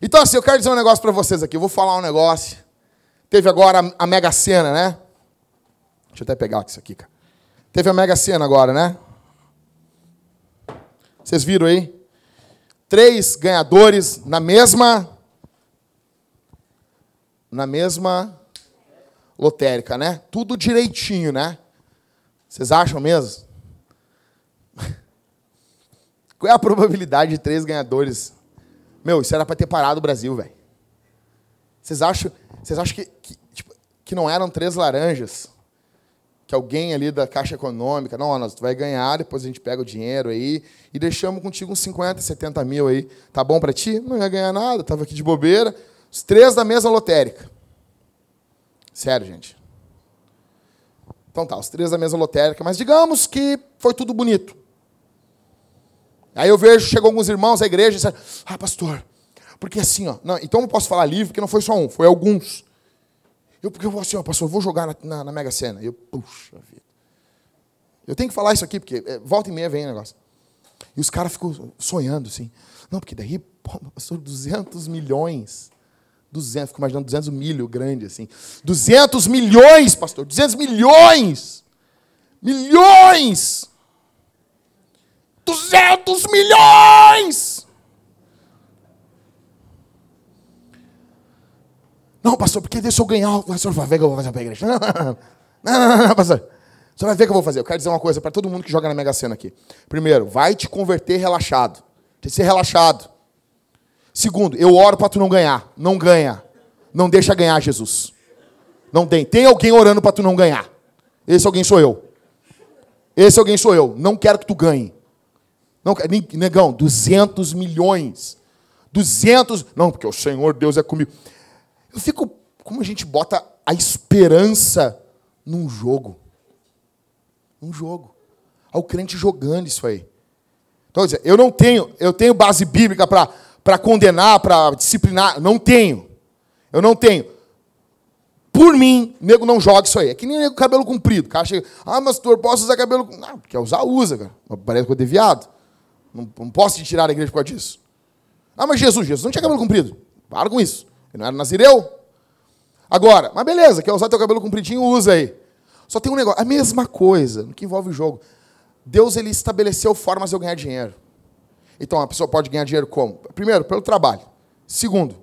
Então, assim, eu quero dizer um negócio para vocês aqui. Eu vou falar um negócio. Teve agora a- Mega Sena, né? Deixa eu até pegar isso aqui, cara. Teve a Mega Sena agora, né? Vocês viram aí? Três ganhadores na mesma. Na mesma lotérica, né? Tudo direitinho, né? Vocês acham mesmo? Qual é a probabilidade de três ganhadores? Meu, isso era para ter parado o Brasil, velho. Vocês acham, vocês acham que, que, tipo, que não eram três laranjas? Que alguém ali da Caixa Econômica, não, nós tu vai ganhar, depois a gente pega o dinheiro aí e deixamos contigo uns 50, 70 mil aí. Tá bom para ti? Não ia ganhar nada, tava aqui de bobeira. Os três da mesma lotérica. Sério, gente. Então tá, os três da mesma lotérica, mas digamos que foi tudo bonito. Aí eu vejo, chegou alguns irmãos da igreja e disseram, ah, pastor, porque assim, ó, não, então eu posso falar livre, porque não foi só um, foi alguns. Eu, porque eu vou assim, ó, pastor, eu vou jogar na, na, na Mega Sena. Eu, puxa vida. Eu tenho que falar isso aqui, porque é, volta e meia vem o negócio. E os caras ficam sonhando, assim. Não, porque daí, pô, pastor, 200 milhões. 200, fico imaginando 200 milho grande, assim. 200 milhões, pastor, 200 milhões! Milhões! 200 milhões! Não, pastor, porque deixa eu ganhar. O pastor vai ver que eu vou fazer para a igreja. Não, não, não, não, não, pastor. Você vai ver o que eu vou fazer. Eu quero dizer uma coisa para todo mundo que joga na Mega Sena aqui. Primeiro, vai te converter relaxado. Tem que ser relaxado. Segundo, eu oro para tu não ganhar. Não ganha. Não deixa ganhar, Jesus. Não tem. Tem alguém orando para tu não ganhar. Esse alguém sou eu. Esse alguém sou eu. Não quero que tu ganhe. Não, negão, 200 milhões. 200. Não, porque o Senhor Deus é comigo. Eu fico. Como a gente bota a esperança num jogo? Num jogo. Ao crente jogando isso aí. Então, dizer, eu não tenho, eu tenho base bíblica para condenar, para disciplinar. Não tenho. Eu não tenho. Por mim, nego não joga isso aí. É que nem nego cabelo comprido. O cara chega, ah, mas tu posso usar cabelo. com-" Não, quer usar, usa, cara. Parece que eu deviado. Não, não posso te tirar da igreja por causa disso. Ah, mas Jesus, Jesus não tinha cabelo comprido. Para com isso. Ele não era nazireu. Agora, mas beleza, quer usar teu cabelo compridinho, usa aí. Só tem um negócio, a mesma coisa, no que envolve o jogo. Deus ele estabeleceu formas de eu ganhar dinheiro. Então, a pessoa pode ganhar dinheiro como? Primeiro, pelo trabalho. Segundo,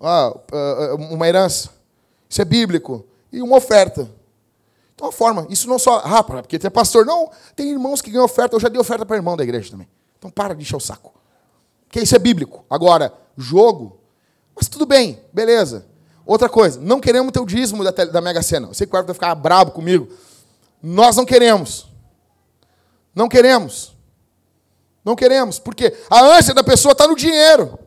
ah, ah, uma herança. Isso é bíblico. E uma oferta. Então, a forma. Isso não só. Ah, porque tem pastor. Não, tem irmãos que ganham oferta. Eu já dei oferta para irmão da igreja também. Então, para de encher o saco. Porque isso é bíblico. Agora, jogo. Mas tudo bem, beleza. Outra coisa, não queremos ter o dízimo da, da Mega Sena. Eu sei que o Everton vai ficar brabo comigo. Nós não queremos. Não queremos. Não queremos. Porque a ânsia da pessoa está no dinheiro.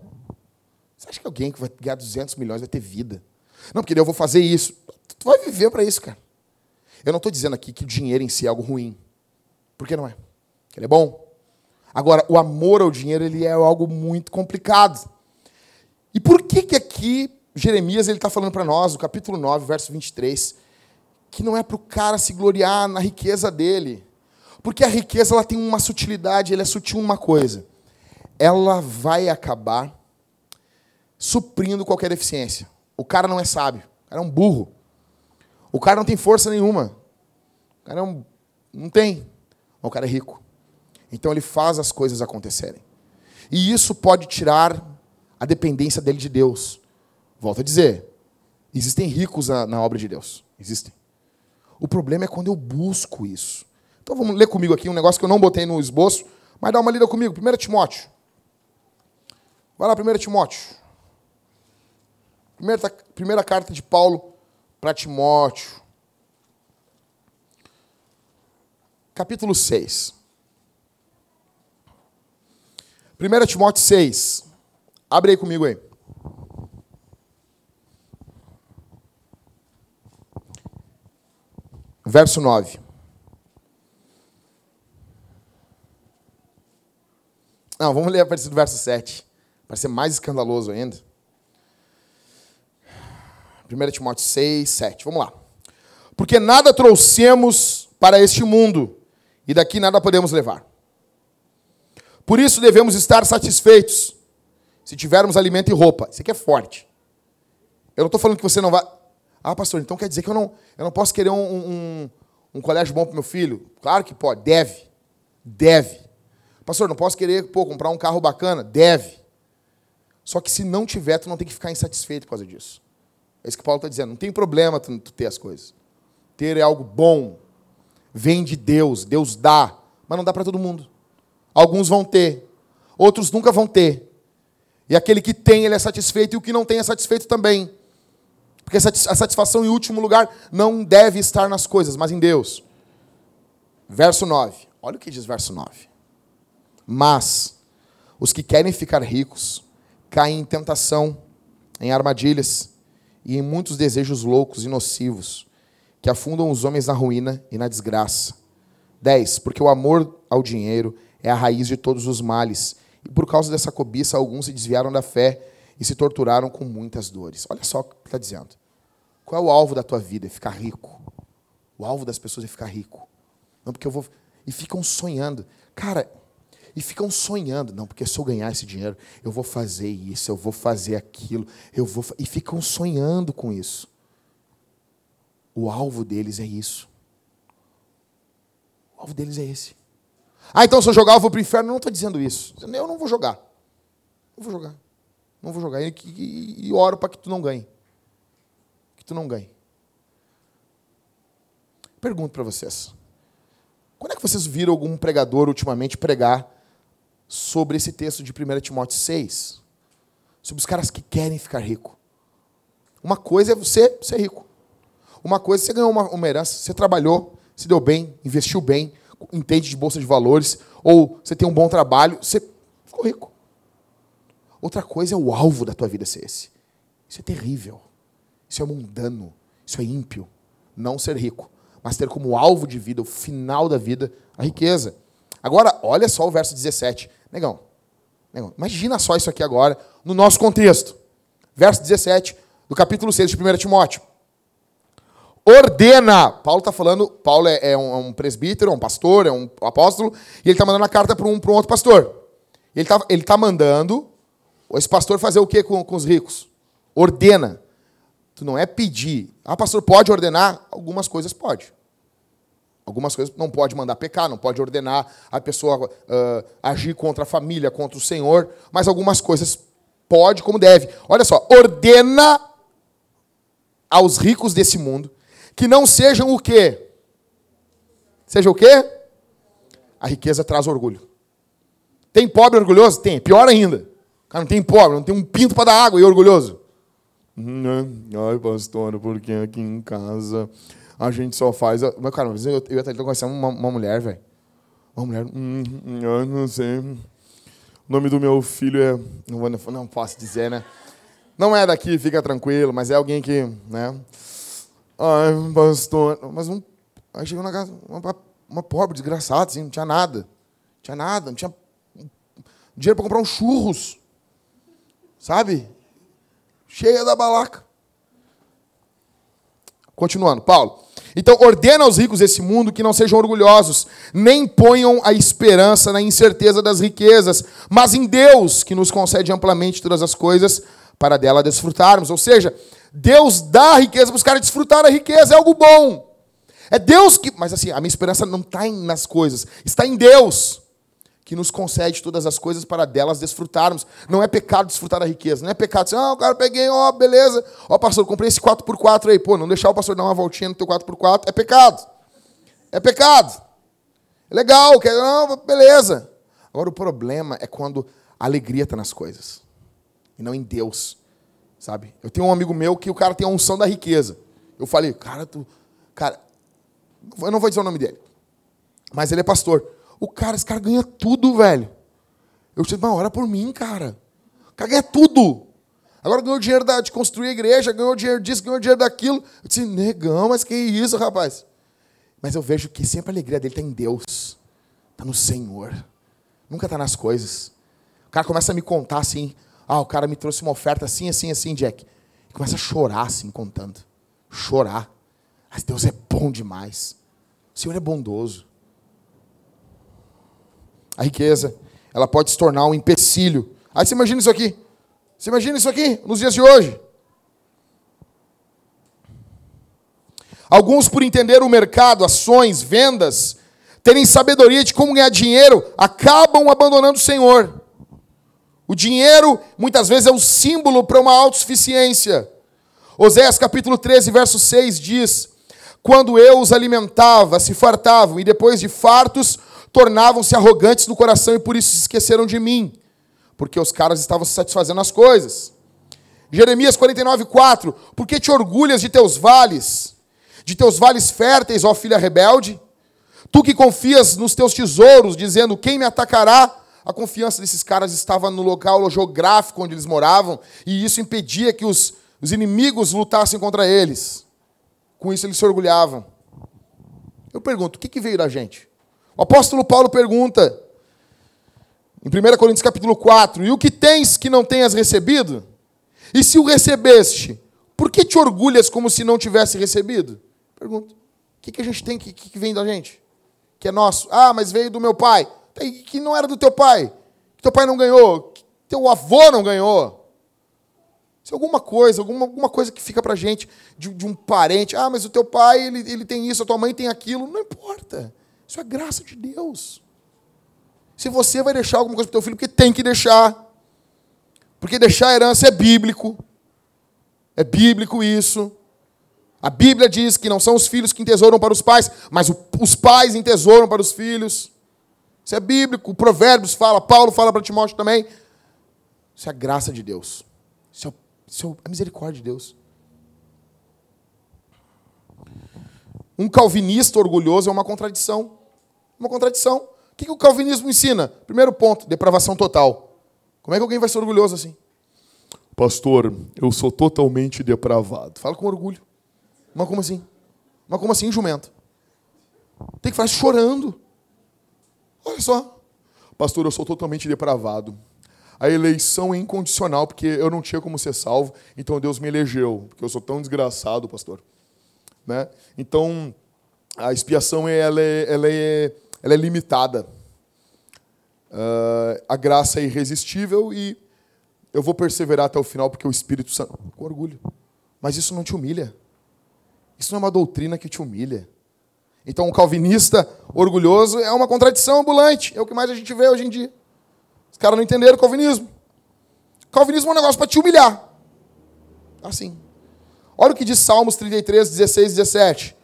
Você acha que alguém que vai ganhar 200 milhões vai ter vida? Não, porque eu vou fazer isso. Tu vai viver para isso, cara. Eu não estou dizendo aqui que o dinheiro em si é algo ruim. Por que não é? Ele é bom. Agora, o amor ao dinheiro ele é algo muito complicado. E por que que aqui Jeremias está falando para nós, no capítulo 9, verso 23, que não é para o cara se gloriar na riqueza dele. Porque a riqueza ela tem uma sutilidade, ela é sutil uma coisa. Ela vai acabar suprindo qualquer deficiência. O cara não é sábio, o cara é um burro. O cara não tem força nenhuma. O cara é um, não tem. Mas o cara é rico. Então ele faz as coisas acontecerem. E isso pode tirar a dependência dele de Deus. Volto a dizer, existem ricos na, obra de Deus. Existem. O problema é quando eu busco isso. Então vamos ler comigo aqui um negócio que eu não botei no esboço, mas dá uma lida comigo. 1 Timóteo. Vai lá, 1 Timóteo. Primeira, primeira carta de Paulo para Timóteo. Capítulo 6. 1 Timóteo 6. Abre aí comigo aí. Verso 9. Não, vamos ler a partir do verso 7. Para ser mais escandaloso ainda. 1 Timóteo 6, 7. Vamos lá. Porque nada trouxemos para este mundo, e daqui nada podemos levar. Por isso devemos estar satisfeitos Se tivermos alimento e roupa. Isso aqui é forte. Eu não estou falando que você não vai. Ah, pastor, então quer dizer que eu não, eu não posso querer um, um, um colégio bom para meu filho? Claro que pode, deve. Deve. Pastor, não posso querer pô, comprar um carro bacana? Deve. Só que se não tiver, tu não tem que ficar insatisfeito por causa disso. É isso que Paulo está dizendo. Não tem problema tu, tu ter as coisas. Ter é algo bom. Vem de Deus. Deus dá. Mas não dá para todo mundo. Alguns vão ter. Outros nunca vão ter. E aquele que tem, ele é satisfeito. E o que não tem é satisfeito também. Porque a satisfação, em último lugar, não deve estar nas coisas, mas em Deus. Verso 9. Olha o que diz verso 9. Mas os que querem ficar ricos caem em tentação, em armadilhas e em muitos desejos loucos e nocivos que afundam os homens na ruína e na desgraça. 10. Porque o amor ao dinheiro é a raiz de todos os males, e por causa dessa cobiça alguns se desviaram da fé e se torturaram com muitas dores. Olha só o que está dizendo. Qual é o alvo da tua vida? É ficar rico. O alvo das pessoas é ficar rico. Não, porque eu vou. E ficam sonhando. Cara, e ficam sonhando. Não, porque se eu ganhar esse dinheiro, eu vou fazer isso, eu vou fazer aquilo, eu vou. E ficam sonhando com isso. O alvo deles é isso. O alvo deles é esse. Ah, então se eu jogar, eu vou para o inferno. Não estou dizendo isso. Eu não vou jogar. Não vou jogar. Não vou jogar. E, e, e oro para que tu não ganhe. Que tu não ganhe. Pergunto para vocês. Quando é que vocês viram algum pregador ultimamente pregar sobre esse texto de 1 Timóteo 6? Sobre os caras que querem ficar rico. Uma coisa é você ser rico. Uma coisa é você ganhou uma, uma herança, você trabalhou, se deu bem, investiu bem, entende de bolsa de valores, ou você tem um bom trabalho, você ficou rico. Outra coisa é o alvo da tua vida ser esse. Isso é terrível. Isso é mundano. Isso é ímpio. Não ser rico, mas ter como alvo de vida, o final da vida, a riqueza. Agora, olha só o verso 17. Negão, negão imagina só isso aqui agora, no nosso contexto. Verso 17 do capítulo 6 de 1 Timóteo. Ordena. Paulo está falando, Paulo é, é, um, é, um, presbítero, é um pastor, é um apóstolo, e ele está mandando a carta para um, um outro pastor. Ele está ele tá mandando esse pastor fazer o que com, com os ricos? Ordena. Tu não é pedir. Ah, pastor, pode ordenar? Algumas coisas pode. Algumas coisas não pode mandar pecar, não pode ordenar a pessoa uh, agir contra a família, contra o Senhor, mas algumas coisas pode como deve. Olha só, ordena aos ricos desse mundo que não sejam o quê? Seja o quê? A riqueza traz orgulho. Tem pobre orgulhoso? Tem. Pior ainda. Cara, não tem pobre, não tem um pinto para dar água e é orgulhoso. Ai, pastor, porque aqui em casa a gente só faz. A... Mas, cara, eu, eu ia conhecendo uma, uma mulher, velho. Uma mulher. Hum, eu não sei. O nome do meu filho é. Não, vou, não posso dizer, né? Não é daqui, fica tranquilo, mas é alguém que. né? Ai, pastor. Mas um. Aí chegou na casa, uma, uma pobre, desgraçada, assim, não tinha nada. Não tinha nada, não tinha dinheiro para comprar uns churros. Sabe? Cheia da balaca. Continuando, Paulo. Então, ordena aos ricos desse mundo que não sejam orgulhosos, nem ponham a esperança na incerteza das riquezas, mas em Deus, que nos concede amplamente todas as coisas para dela desfrutarmos. Ou seja, Deus dá a riqueza para os caras desfrutar a riqueza, é algo bom. É Deus que. Mas assim, a minha esperança não está nas coisas, está em Deus que nos concede todas as coisas para delas desfrutarmos. Não é pecado desfrutar da riqueza. Não é pecado dizer, ah, o cara peguei, ó, beleza. Ó, pastor, comprei esse 4x4 aí. Pô, não deixar o pastor dar uma voltinha no teu 4x4 é pecado. É pecado. É legal, quer, não, beleza. Agora o problema é quando a alegria está nas coisas. E não em Deus. Sabe? Eu tenho um amigo meu que o cara tem a unção da riqueza. Eu falei, cara, tu. Cara, eu não vou dizer o nome dele. Mas ele é pastor. O cara, esse cara ganha tudo, velho. Eu disse, mas ora por mim, cara. O cara ganha tudo. Agora ganhou dinheiro de construir a igreja, ganhou dinheiro disso, ganhou dinheiro daquilo. Eu disse, negão, mas que isso, rapaz? Mas eu vejo que sempre a alegria dele está em Deus. Está no Senhor. Nunca está nas coisas. O cara começa a me contar assim. Ah, o cara me trouxe uma oferta assim, assim, assim, Jack. E começa a chorar assim, contando. Chorar. Mas Deus é bom demais. O Senhor é bondoso. A riqueza, ela pode se tornar um empecilho. Aí você imagina isso aqui. Você imagina isso aqui nos dias de hoje? Alguns, por entender o mercado, ações, vendas, terem sabedoria de como ganhar dinheiro, acabam abandonando o Senhor. O dinheiro, muitas vezes, é o símbolo para uma autossuficiência. Oséias capítulo 13, verso 6 diz: Quando eu os alimentava, se fartavam, e depois de fartos, tornavam-se arrogantes no coração e por isso se esqueceram de mim, porque os caras estavam se satisfazendo nas coisas. Jeremias 49, 4: Por que te orgulhas de teus vales, de teus vales férteis, ó filha rebelde? Tu que confias nos teus tesouros, dizendo: Quem me atacará? A confiança desses caras estava no local geográfico onde eles moravam, e isso impedia que os, os inimigos lutassem contra eles. Com isso eles se orgulhavam. Eu pergunto, o que, que veio da gente? O apóstolo Paulo pergunta, em 1 Coríntios capítulo 4, e o que tens que não tenhas recebido? E se o recebeste, por que te orgulhas como se não tivesse recebido? Pergunto. O que, que a gente tem que, que vem da gente? Que é nosso. Ah, mas veio do meu pai que não era do teu pai, que teu pai não ganhou, que teu avô não ganhou. Se alguma coisa, alguma, alguma coisa que fica pra gente de, de, um parente, ah, mas o teu pai ele, ele tem isso, a tua mãe tem aquilo, não importa. Isso é graça de Deus. Se você vai deixar alguma coisa para teu filho, porque tem que deixar. Porque deixar herança é bíblico. É bíblico isso. A Bíblia diz que não são os filhos que entesouram para os pais, mas os pais entesouram para os filhos. Isso é bíblico. Provérbios fala, Paulo fala para Timóteo também. Isso é a graça de Deus. Isso é, isso é a misericórdia de Deus. Um calvinista orgulhoso é uma contradição. Uma contradição. O que, que o calvinismo ensina? Primeiro ponto, depravação total. Como é que alguém vai ser orgulhoso assim? Pastor, eu sou totalmente depravado. Fala com orgulho. Mas como assim? Mas como assim, jumento? Tem que falar chorando. Olha só. Pastor, eu sou totalmente depravado. A eleição é incondicional, porque eu não tinha como ser salvo, então Deus me elegeu, porque eu sou tão desgraçado, pastor. Né? Então, a expiação ela é, ela é, ela é limitada. Uh, a graça é irresistível e eu vou perseverar até o final, porque o Espírito Santo. Com orgulho. Mas isso não te humilha. Isso não é uma doutrina que te humilha. Então, um calvinista orgulhoso é uma contradição ambulante. É o que mais a gente vê hoje em dia. Os caras não entenderam o calvinismo. Calvinismo é um negócio para te humilhar. Assim. Olha o que diz Salmos 33, 16 e 17.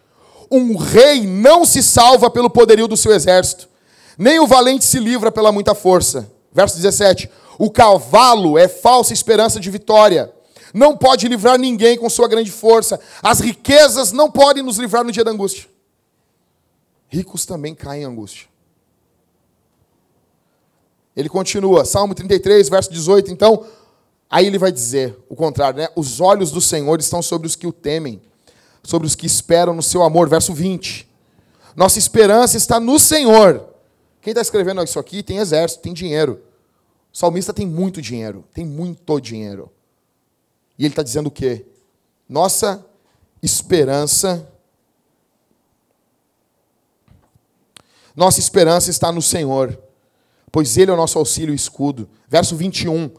Um rei não se salva pelo poderio do seu exército, nem o valente se livra pela muita força. Verso 17. O cavalo é falsa esperança de vitória. Não pode livrar ninguém com sua grande força. As riquezas não podem nos livrar no dia da angústia ricos também caem em angústia. Ele continua, Salmo 33, verso 18, então, aí ele vai dizer o contrário, né? Os olhos do Senhor estão sobre os que o temem, sobre os que esperam no seu amor, verso 20. Nossa esperança está no Senhor. Quem está escrevendo isso aqui tem exército, tem dinheiro. O salmista tem muito dinheiro, tem muito dinheiro. E ele está dizendo o quê? Nossa esperança Nossa esperança está no Senhor, pois Ele é o nosso auxílio e escudo. Verso 21,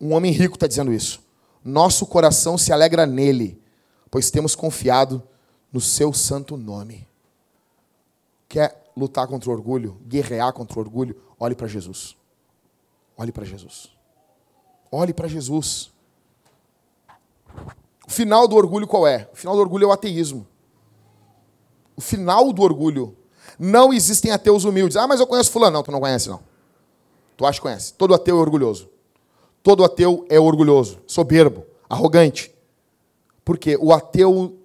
um homem rico está dizendo isso. Nosso coração se alegra nele, pois temos confiado no seu santo nome. Quer lutar contra o orgulho, guerrear contra o orgulho? Olhe para Jesus. Olhe para Jesus. Olhe para Jesus. O final do orgulho qual é? O final do orgulho é o ateísmo. O final do orgulho não existem ateus humildes. Ah, mas eu conheço fulano. Não, tu não conhece, não. Tu acha que conhece. Todo ateu é orgulhoso. Todo ateu é orgulhoso, soberbo, arrogante. Porque o ateu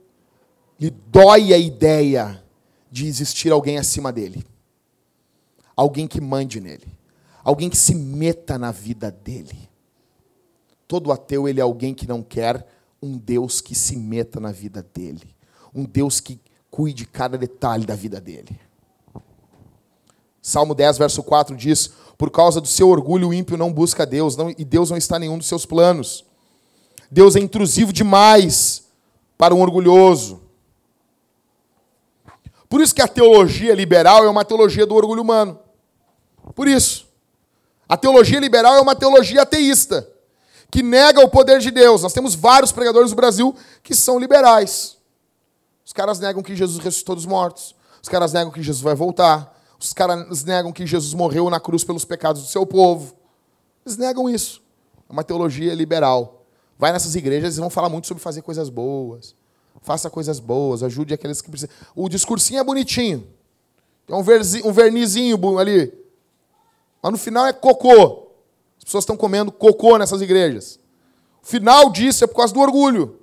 lhe dói a ideia de existir alguém acima dele. Alguém que mande nele. Alguém que se meta na vida dele. Todo ateu ele é alguém que não quer um Deus que se meta na vida dele. Um Deus que cuide de cada detalhe da vida dele. Salmo 10, verso 4 diz: Por causa do seu orgulho, o ímpio não busca Deus, não, e Deus não está em nenhum dos seus planos. Deus é intrusivo demais para um orgulhoso. Por isso que a teologia liberal é uma teologia do orgulho humano. Por isso. A teologia liberal é uma teologia ateísta, que nega o poder de Deus. Nós temos vários pregadores no Brasil que são liberais. Os caras negam que Jesus ressuscitou dos mortos. Os caras negam que Jesus vai voltar. Os caras negam que Jesus morreu na cruz pelos pecados do seu povo. Eles negam isso. É uma teologia liberal. Vai nessas igrejas e vão falar muito sobre fazer coisas boas. Faça coisas boas, ajude aqueles que precisam. O discursinho é bonitinho. Tem um, verzi, um vernizinho ali. Mas no final é cocô. As pessoas estão comendo cocô nessas igrejas. O final disso é por causa do orgulho.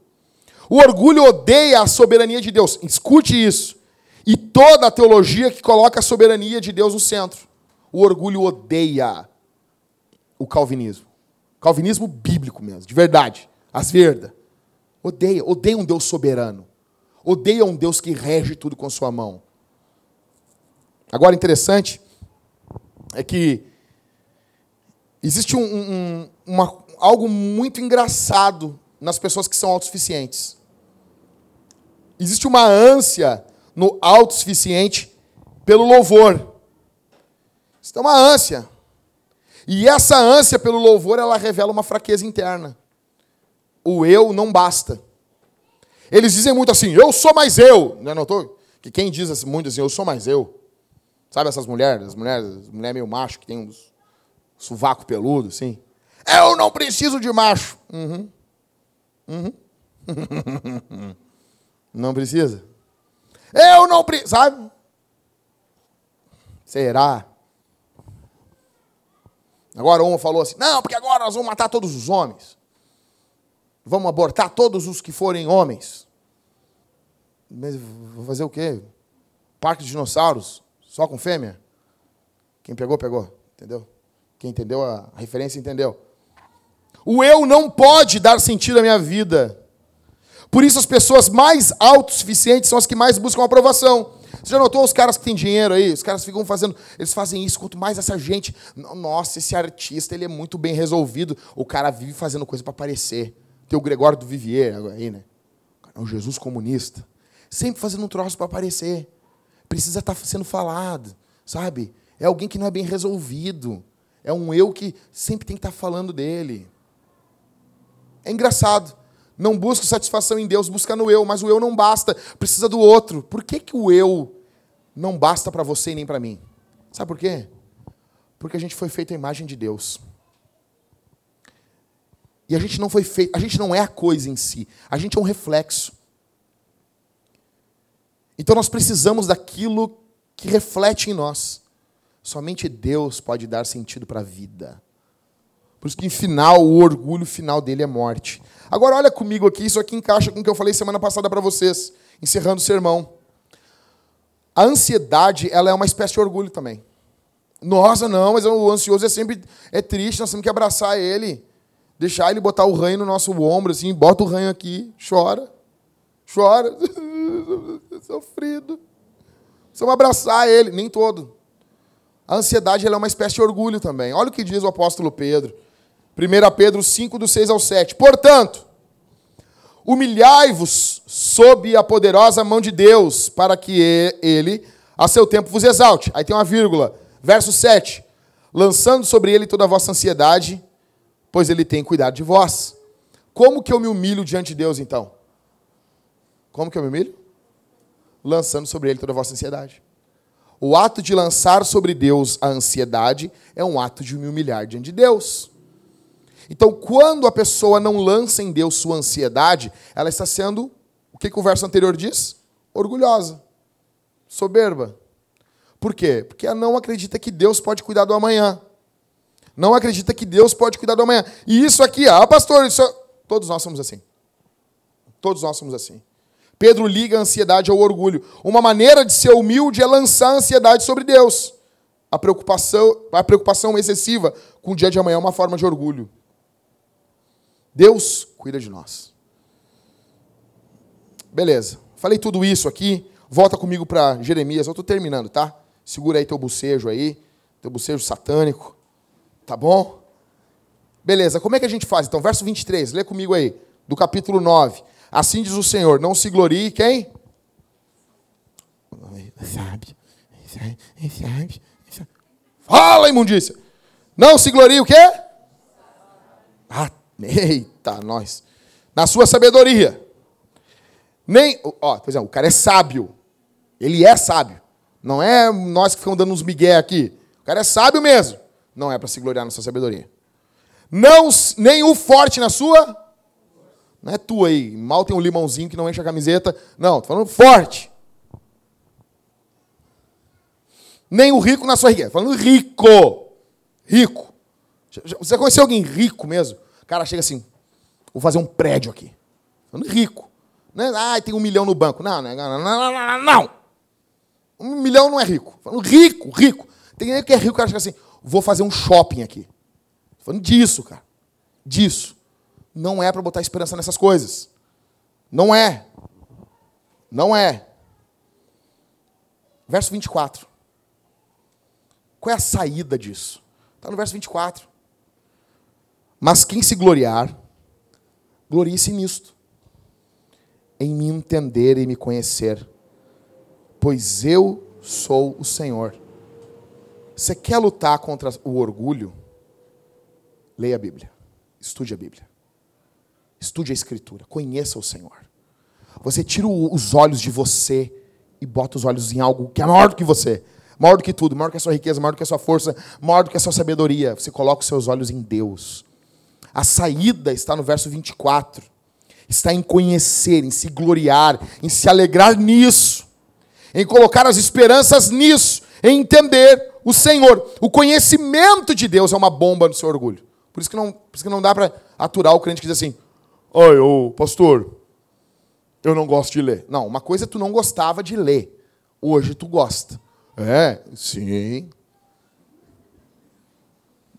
O orgulho odeia a soberania de Deus. Escute isso. E toda a teologia que coloca a soberania de Deus no centro. O orgulho odeia o calvinismo. Calvinismo bíblico mesmo, de verdade. As verdas. Odeia, odeia um Deus soberano. Odeia um Deus que rege tudo com sua mão. Agora, interessante é que existe um, um, uma, algo muito engraçado nas pessoas que são autossuficientes. Existe uma ânsia no autossuficiente pelo louvor. Isso é uma ânsia. E essa ânsia pelo louvor, ela revela uma fraqueza interna. O eu não basta. Eles dizem muito assim, eu sou mais eu. Não notou? Que quem diz muito assim, eu sou mais eu. Sabe essas mulheres, as mulheres, as mulheres meio macho, que tem um sovaco peludo, assim. Eu não preciso de macho. Uhum. Uhum. não precisa. Eu não preciso. Sabe? Será? Agora uma falou assim: não, porque agora nós vamos matar todos os homens. Vamos abortar todos os que forem homens. Mas vou fazer o quê? Parque de dinossauros? Só com fêmea? Quem pegou, pegou. Entendeu? Quem entendeu a referência, entendeu. O eu não pode dar sentido à minha vida. Por isso, as pessoas mais autossuficientes são as que mais buscam aprovação. Você já notou os caras que têm dinheiro aí? Os caras ficam fazendo. Eles fazem isso. Quanto mais essa gente. Nossa, esse artista ele é muito bem resolvido. O cara vive fazendo coisa para aparecer. Tem o Gregório do Vivier aí, né? É um Jesus comunista. Sempre fazendo um troço para aparecer. Precisa estar tá sendo falado, sabe? É alguém que não é bem resolvido. É um eu que sempre tem que estar tá falando dele. É engraçado. Não busca satisfação em Deus, busca no eu, mas o eu não basta, precisa do outro. Por que, que o eu não basta para você e nem para mim? Sabe por quê? Porque a gente foi feito à imagem de Deus. E a gente não foi feito, a gente não é a coisa em si, a gente é um reflexo. Então nós precisamos daquilo que reflete em nós. Somente Deus pode dar sentido para a vida. Por isso que, em final, o orgulho final dele é morte. Agora, olha comigo aqui, isso aqui encaixa com o que eu falei semana passada para vocês, encerrando o sermão. A ansiedade, ela é uma espécie de orgulho também. Nossa, não, mas o ansioso é sempre é triste, nós temos que abraçar ele, deixar ele botar o ranho no nosso ombro, assim, bota o ranho aqui, chora, chora, sofrido. Precisamos abraçar ele, nem todo. A ansiedade é uma espécie de orgulho também. Olha o que diz o apóstolo Pedro. 1 Pedro 5, do 6 ao 7. Portanto, humilhai-vos sob a poderosa mão de Deus, para que ele, a seu tempo, vos exalte. Aí tem uma vírgula. Verso 7. Lançando sobre ele toda a vossa ansiedade, pois ele tem cuidado de vós. Como que eu me humilho diante de Deus, então? Como que eu me humilho? Lançando sobre ele toda a vossa ansiedade. O ato de lançar sobre Deus a ansiedade é um ato de me humilhar diante de Deus. Então, quando a pessoa não lança em Deus sua ansiedade, ela está sendo, o que, que o verso anterior diz? Orgulhosa, soberba. Por quê? Porque ela não acredita que Deus pode cuidar do amanhã. Não acredita que Deus pode cuidar do amanhã. E isso aqui, ah, pastor, isso é... todos nós somos assim. Todos nós somos assim. Pedro liga a ansiedade ao orgulho. Uma maneira de ser humilde é lançar a ansiedade sobre Deus. A preocupação, a preocupação excessiva com o dia de amanhã é uma forma de orgulho. Deus cuida de nós. Beleza. Falei tudo isso aqui. Volta comigo para Jeremias. Eu estou terminando, tá? Segura aí teu bucejo aí. Teu bucejo satânico. Tá bom? Beleza. Como é que a gente faz? Então, verso 23. Lê comigo aí. Do capítulo 9. Assim diz o Senhor: Não se glorie quem? Sabe. Sabe. Fala, imundícia. Não se glorie o quê? Ah, Eita, nós. Na sua sabedoria. Nem, ó, por exemplo, o cara é sábio. Ele é sábio. Não é nós que ficamos dando uns migué aqui. O cara é sábio mesmo. Não é para se gloriar na sua sabedoria. Não, nem o forte na sua. Não é tu aí. Mal tem um limãozinho que não enche a camiseta. Não, tô falando forte. Nem o rico na sua riqueza. Falando rico. Rico. Você conheceu alguém rico mesmo? O cara chega assim, vou fazer um prédio aqui. Falando rico. Não é, ah, tem um milhão no banco. Não, não, não, não, não, não. Um milhão não é rico. Falando rico, rico. Tem gente que é rico, o cara chega assim, vou fazer um shopping aqui. Falando disso, cara. Disso. Não é para botar esperança nessas coisas. Não é. Não é. Verso 24. Qual é a saída disso? Está no verso 24. Mas quem se gloriar, glorie-se nisto, em me entender e me conhecer, pois eu sou o Senhor. Você quer lutar contra o orgulho? Leia a Bíblia. Estude a Bíblia. Estude a Escritura. Conheça o Senhor. Você tira os olhos de você e bota os olhos em algo que é maior do que você. Maior do que tudo, maior do que a sua riqueza, maior do que a sua força, maior do que a sua sabedoria. Você coloca os seus olhos em Deus. A saída está no verso 24. Está em conhecer, em se gloriar, em se alegrar nisso, em colocar as esperanças nisso, em entender o Senhor. O conhecimento de Deus é uma bomba no seu orgulho. Por isso que não, por isso que não dá para aturar o crente que diz assim: Oi, ô, pastor, eu não gosto de ler. Não, uma coisa é tu não gostava de ler. Hoje tu gosta. É, sim.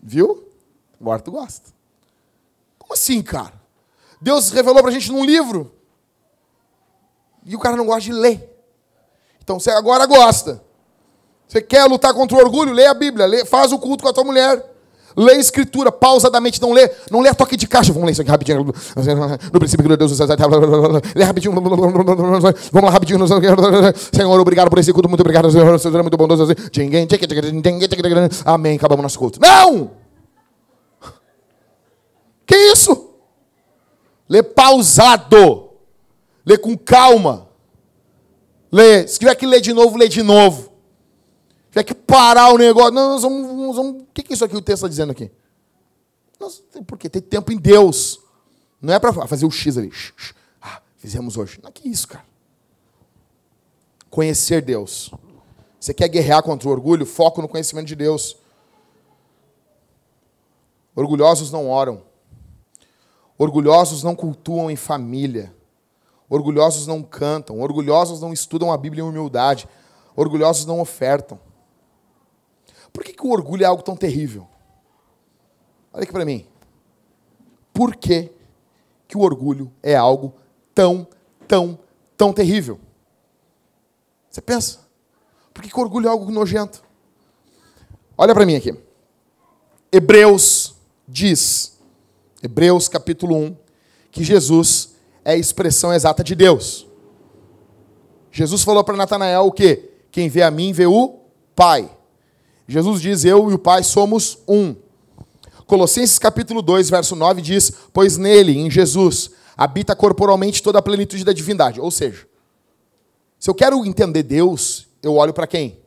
Viu? Agora tu gosta. Como assim, cara? Deus revelou pra gente num livro. E o cara não gosta de ler. Então você agora gosta. Você quer lutar contra o orgulho? Lê a Bíblia, lê, faz o culto com a tua mulher. Lê a escritura, pausadamente, não lê, não lê a toque de caixa. Vamos ler isso aqui rapidinho. No princípio de Deus, lê rapidinho. Vamos lá rapidinho. Senhor, obrigado por esse culto, muito obrigado. Senhor, é muito bondoso. Amém. Acabamos nosso culto. Não! Que isso? Lê pausado. Lê com calma. Lê. Se tiver que ler de novo, lê de novo tiver que parar o negócio. Não, nós vamos, nós vamos. O que é isso aqui o texto está dizendo aqui? Nós, porque tem tempo em Deus. Não é para fazer o X ali. Ah, fizemos hoje. Não, que isso, cara. Conhecer Deus. Você quer guerrear contra o orgulho? Foco no conhecimento de Deus. Orgulhosos não oram. Orgulhosos não cultuam em família. Orgulhosos não cantam. Orgulhosos não estudam a Bíblia em humildade. Orgulhosos não ofertam. Por que, que o orgulho é algo tão terrível? Olha aqui para mim. Por que, que o orgulho é algo tão, tão, tão terrível? Você pensa? Por que, que o orgulho é algo nojento? Olha para mim aqui. Hebreus diz, Hebreus capítulo 1, que Jesus é a expressão exata de Deus. Jesus falou para Natanael o quê? Quem vê a mim vê o Pai. Jesus diz: Eu e o Pai somos um. Colossenses capítulo 2, verso 9 diz: Pois nele, em Jesus, habita corporalmente toda a plenitude da divindade. Ou seja, se eu quero entender Deus, eu olho para quem?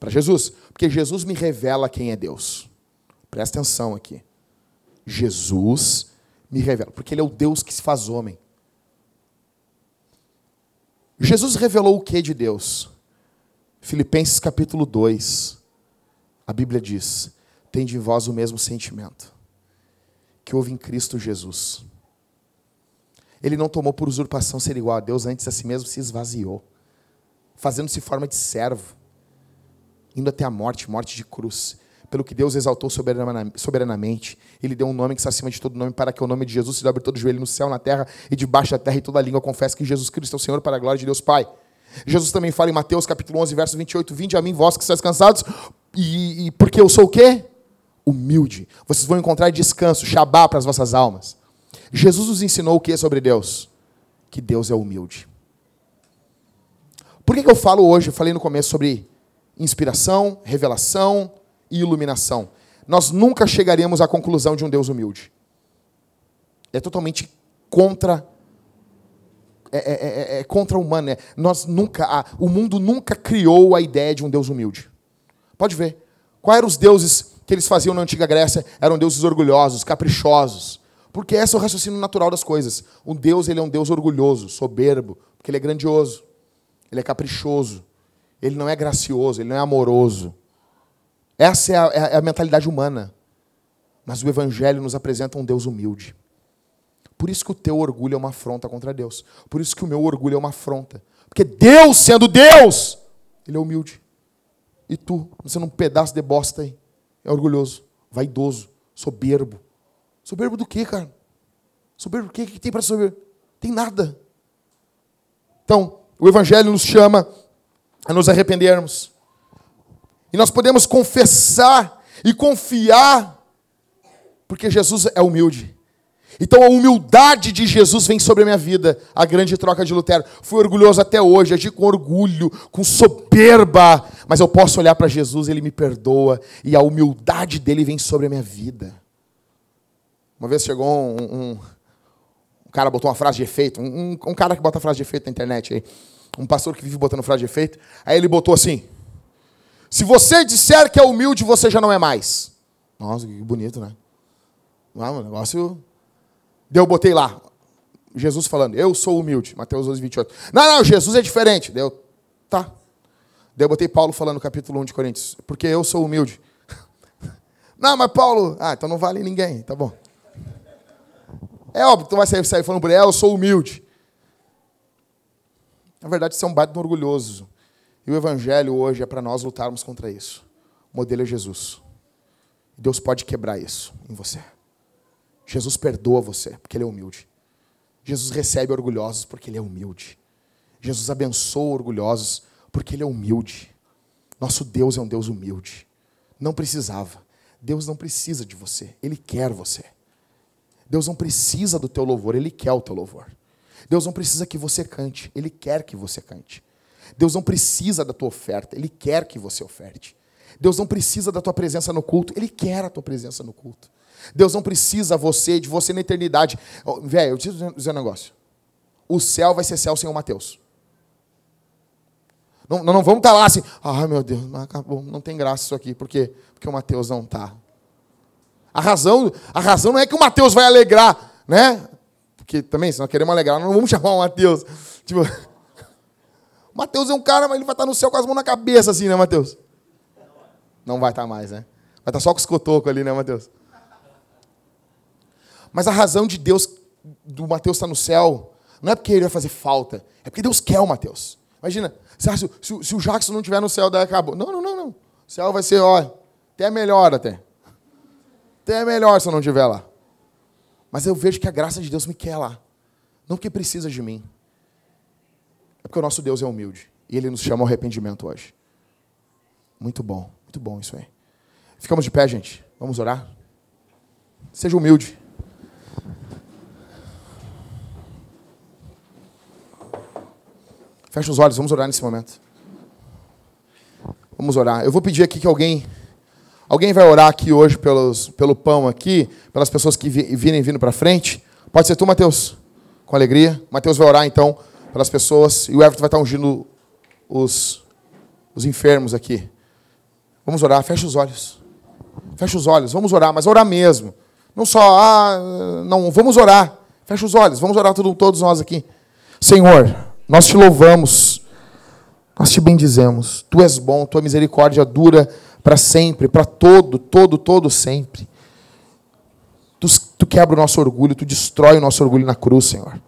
Para Jesus. Porque Jesus me revela quem é Deus. Presta atenção aqui. Jesus me revela. Porque Ele é o Deus que se faz homem. Jesus revelou o que de Deus? Filipenses capítulo 2, a Bíblia diz: Tende em vós o mesmo sentimento que houve em Cristo Jesus. Ele não tomou por usurpação ser igual a Deus, antes a si mesmo se esvaziou, fazendo-se forma de servo, indo até a morte, morte de cruz. Pelo que Deus exaltou soberanamente, Ele deu um nome que está acima de todo nome, para que o nome de Jesus se dobre todo joelho no céu, na terra e debaixo da terra, e toda língua confesse que Jesus Cristo é o Senhor, para a glória de Deus Pai. Jesus também fala em Mateus capítulo 11, verso 28, Vinde a mim, vós que estáis cansados, e, e porque eu sou o quê? Humilde. Vocês vão encontrar descanso, Shabá para as vossas almas. Jesus nos ensinou o que sobre Deus? Que Deus é humilde. Por que, que eu falo hoje, eu falei no começo sobre inspiração, revelação e iluminação. Nós nunca chegaremos à conclusão de um Deus humilde. é totalmente contra é, é, é, é contra humano. É. Nós nunca, o mundo nunca criou a ideia de um Deus humilde. Pode ver. Quais eram os deuses que eles faziam na antiga Grécia? Eram deuses orgulhosos, caprichosos. Porque esse é o raciocínio natural das coisas. Um Deus ele é um Deus orgulhoso, soberbo, porque ele é grandioso, ele é caprichoso, ele não é gracioso, ele não é amoroso. Essa é a, é a mentalidade humana. Mas o Evangelho nos apresenta um Deus humilde. Por isso que o teu orgulho é uma afronta contra Deus. Por isso que o meu orgulho é uma afronta. Porque Deus, sendo Deus, Ele é humilde. E tu, você num pedaço de bosta aí, é orgulhoso, vaidoso, soberbo. Soberbo do quê, cara? Soberbo do quê? O que tem para soberbo? Tem nada. Então, o Evangelho nos chama a nos arrependermos. E nós podemos confessar e confiar, porque Jesus é humilde. Então a humildade de Jesus vem sobre a minha vida, a grande troca de Lutero. Fui orgulhoso até hoje, agi com orgulho, com soberba, mas eu posso olhar para Jesus, ele me perdoa, e a humildade dele vem sobre a minha vida. Uma vez chegou um, um, um cara, botou uma frase de efeito, um, um, cara que bota frase de efeito na internet aí, um pastor que vive botando frase de efeito, aí ele botou assim: Se você disser que é humilde, você já não é mais. Nossa, que bonito, né? Ah, um negócio Daí eu botei lá, Jesus falando, eu sou humilde, Mateus 12, 28. Não, não, Jesus é diferente. Daí eu, tá. Daí eu botei Paulo falando no capítulo 1 de Coríntios, porque eu sou humilde. Não, mas Paulo, ah, então não vale ninguém, tá bom. É óbvio, tu vai sair, sair falando por ele, é, eu sou humilde. Na verdade, você é um baita orgulhoso. E o evangelho hoje é para nós lutarmos contra isso. O modelo é Jesus. Deus pode quebrar isso em você. Jesus perdoa você, porque ele é humilde. Jesus recebe orgulhosos, porque ele é humilde. Jesus abençoa orgulhosos, porque ele é humilde. Nosso Deus é um Deus humilde. Não precisava. Deus não precisa de você, ele quer você. Deus não precisa do teu louvor, ele quer o teu louvor. Deus não precisa que você cante, ele quer que você cante. Deus não precisa da tua oferta, ele quer que você oferte. Deus não precisa da tua presença no culto, ele quer a tua presença no culto. Deus não precisa você, de você na eternidade. Velho, eu preciso dizer um negócio. O céu vai ser céu sem o Mateus. Não, não, vamos estar tá lá assim, ai meu Deus, acabou, não tem graça isso aqui, por quê? Porque o Mateus não está. A razão, a razão não é que o Mateus vai alegrar, né? Porque também, se nós queremos alegrar, não vamos chamar o Mateus. Tipo, Mateus é um cara, mas ele vai estar no céu com as mãos na cabeça, assim, né, Mateus? Não vai estar mais, né? Vai estar só com os cotocos ali, né, Mateus? Mas a razão de Deus, do Mateus estar no céu, não é porque ele vai fazer falta, é porque Deus quer o Mateus. Imagina, se, se, se o Jackson não estiver no céu, daí acabou. Não, não, não, não. O céu vai ser, ó, até melhor até. Até melhor se eu não estiver lá. Mas eu vejo que a graça de Deus me quer lá. Não porque precisa de mim. É porque o nosso Deus é humilde. E Ele nos chama ao arrependimento hoje. Muito bom, muito bom isso aí. Ficamos de pé, gente. Vamos orar? Seja humilde. Feche os olhos, vamos orar nesse momento. Vamos orar. Eu vou pedir aqui que alguém. Alguém vai orar aqui hoje pelos, pelo pão aqui, pelas pessoas que virem vindo para frente. Pode ser tu, Mateus? Com alegria. Mateus vai orar então pelas pessoas. E o Everton vai estar ungindo os, os enfermos aqui. Vamos orar, feche os olhos. Feche os olhos, vamos orar, mas orar mesmo. Não só, ah, não, vamos orar. Feche os olhos, vamos orar todos nós aqui. Senhor, nós te louvamos, nós te bendizemos. Tu és bom, tua misericórdia dura para sempre, para todo, todo, todo sempre. Tu, tu quebra o nosso orgulho, tu destrói o nosso orgulho na cruz, Senhor.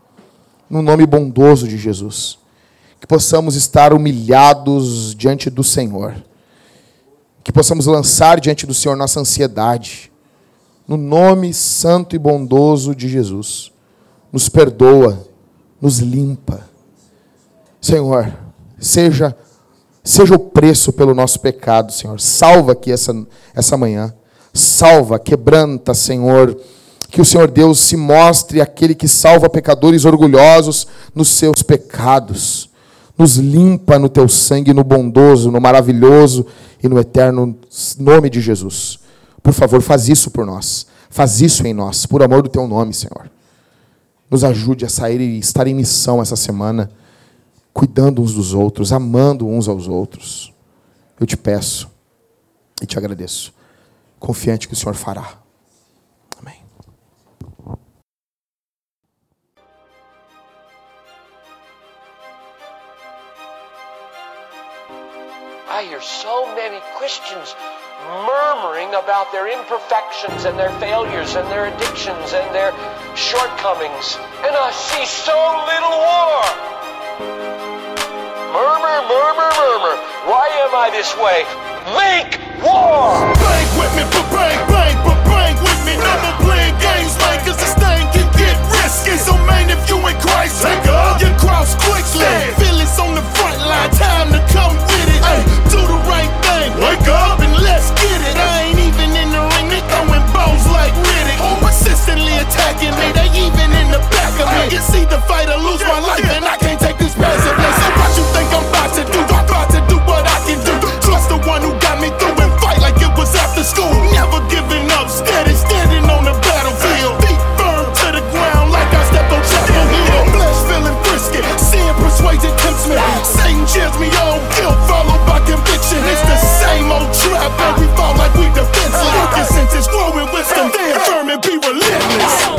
No nome bondoso de Jesus. Que possamos estar humilhados diante do Senhor. Que possamos lançar diante do Senhor nossa ansiedade. No nome santo e bondoso de Jesus. Nos perdoa, nos limpa Senhor, seja seja o preço pelo nosso pecado, Senhor. Salva aqui essa, essa manhã. Salva, quebranta, Senhor. Que o Senhor Deus se mostre aquele que salva pecadores orgulhosos nos seus pecados. Nos limpa no teu sangue, no bondoso, no maravilhoso e no eterno nome de Jesus. Por favor, faz isso por nós. Faz isso em nós, por amor do teu nome, Senhor. Nos ajude a sair e estar em missão essa semana, cuidando uns dos outros, amando uns aos outros. Eu te peço e te agradeço, confiante que o Senhor fará. I hear so many Christians murmuring about their imperfections and their failures and their addictions and their shortcomings. And I see so little war. Murmur, murmur, murmur. Why am I this way? Make war! Bang with me, but bang, bang, but bang with me. More playing games, man, cause this thing can get risky. So, man, if you in Christ, take up your cross quickly. Feelings on the front line, time to come with Hey, do the right thing. Wake up and let's get it. I ain't even in the ring. They throwing bones like Riddick. Oh. Persistently attacking me. They even in the back of me. You see the fighter lose my life, and I can't take this passively. So what you think I'm about to do? I'm about to do what I can do. Trust the one who got me through and fight like it was after school. Never giving up. Steady standing on the battlefield. Feet firm to the ground like I stepped on Chapel Hill. Flesh feeling frisky, Seeing persuaded tempts me cheers me on guilt, followed by conviction. It's the same old trap, and we fall like we defensive. Look, your senses growing with some damn firm and be relentless.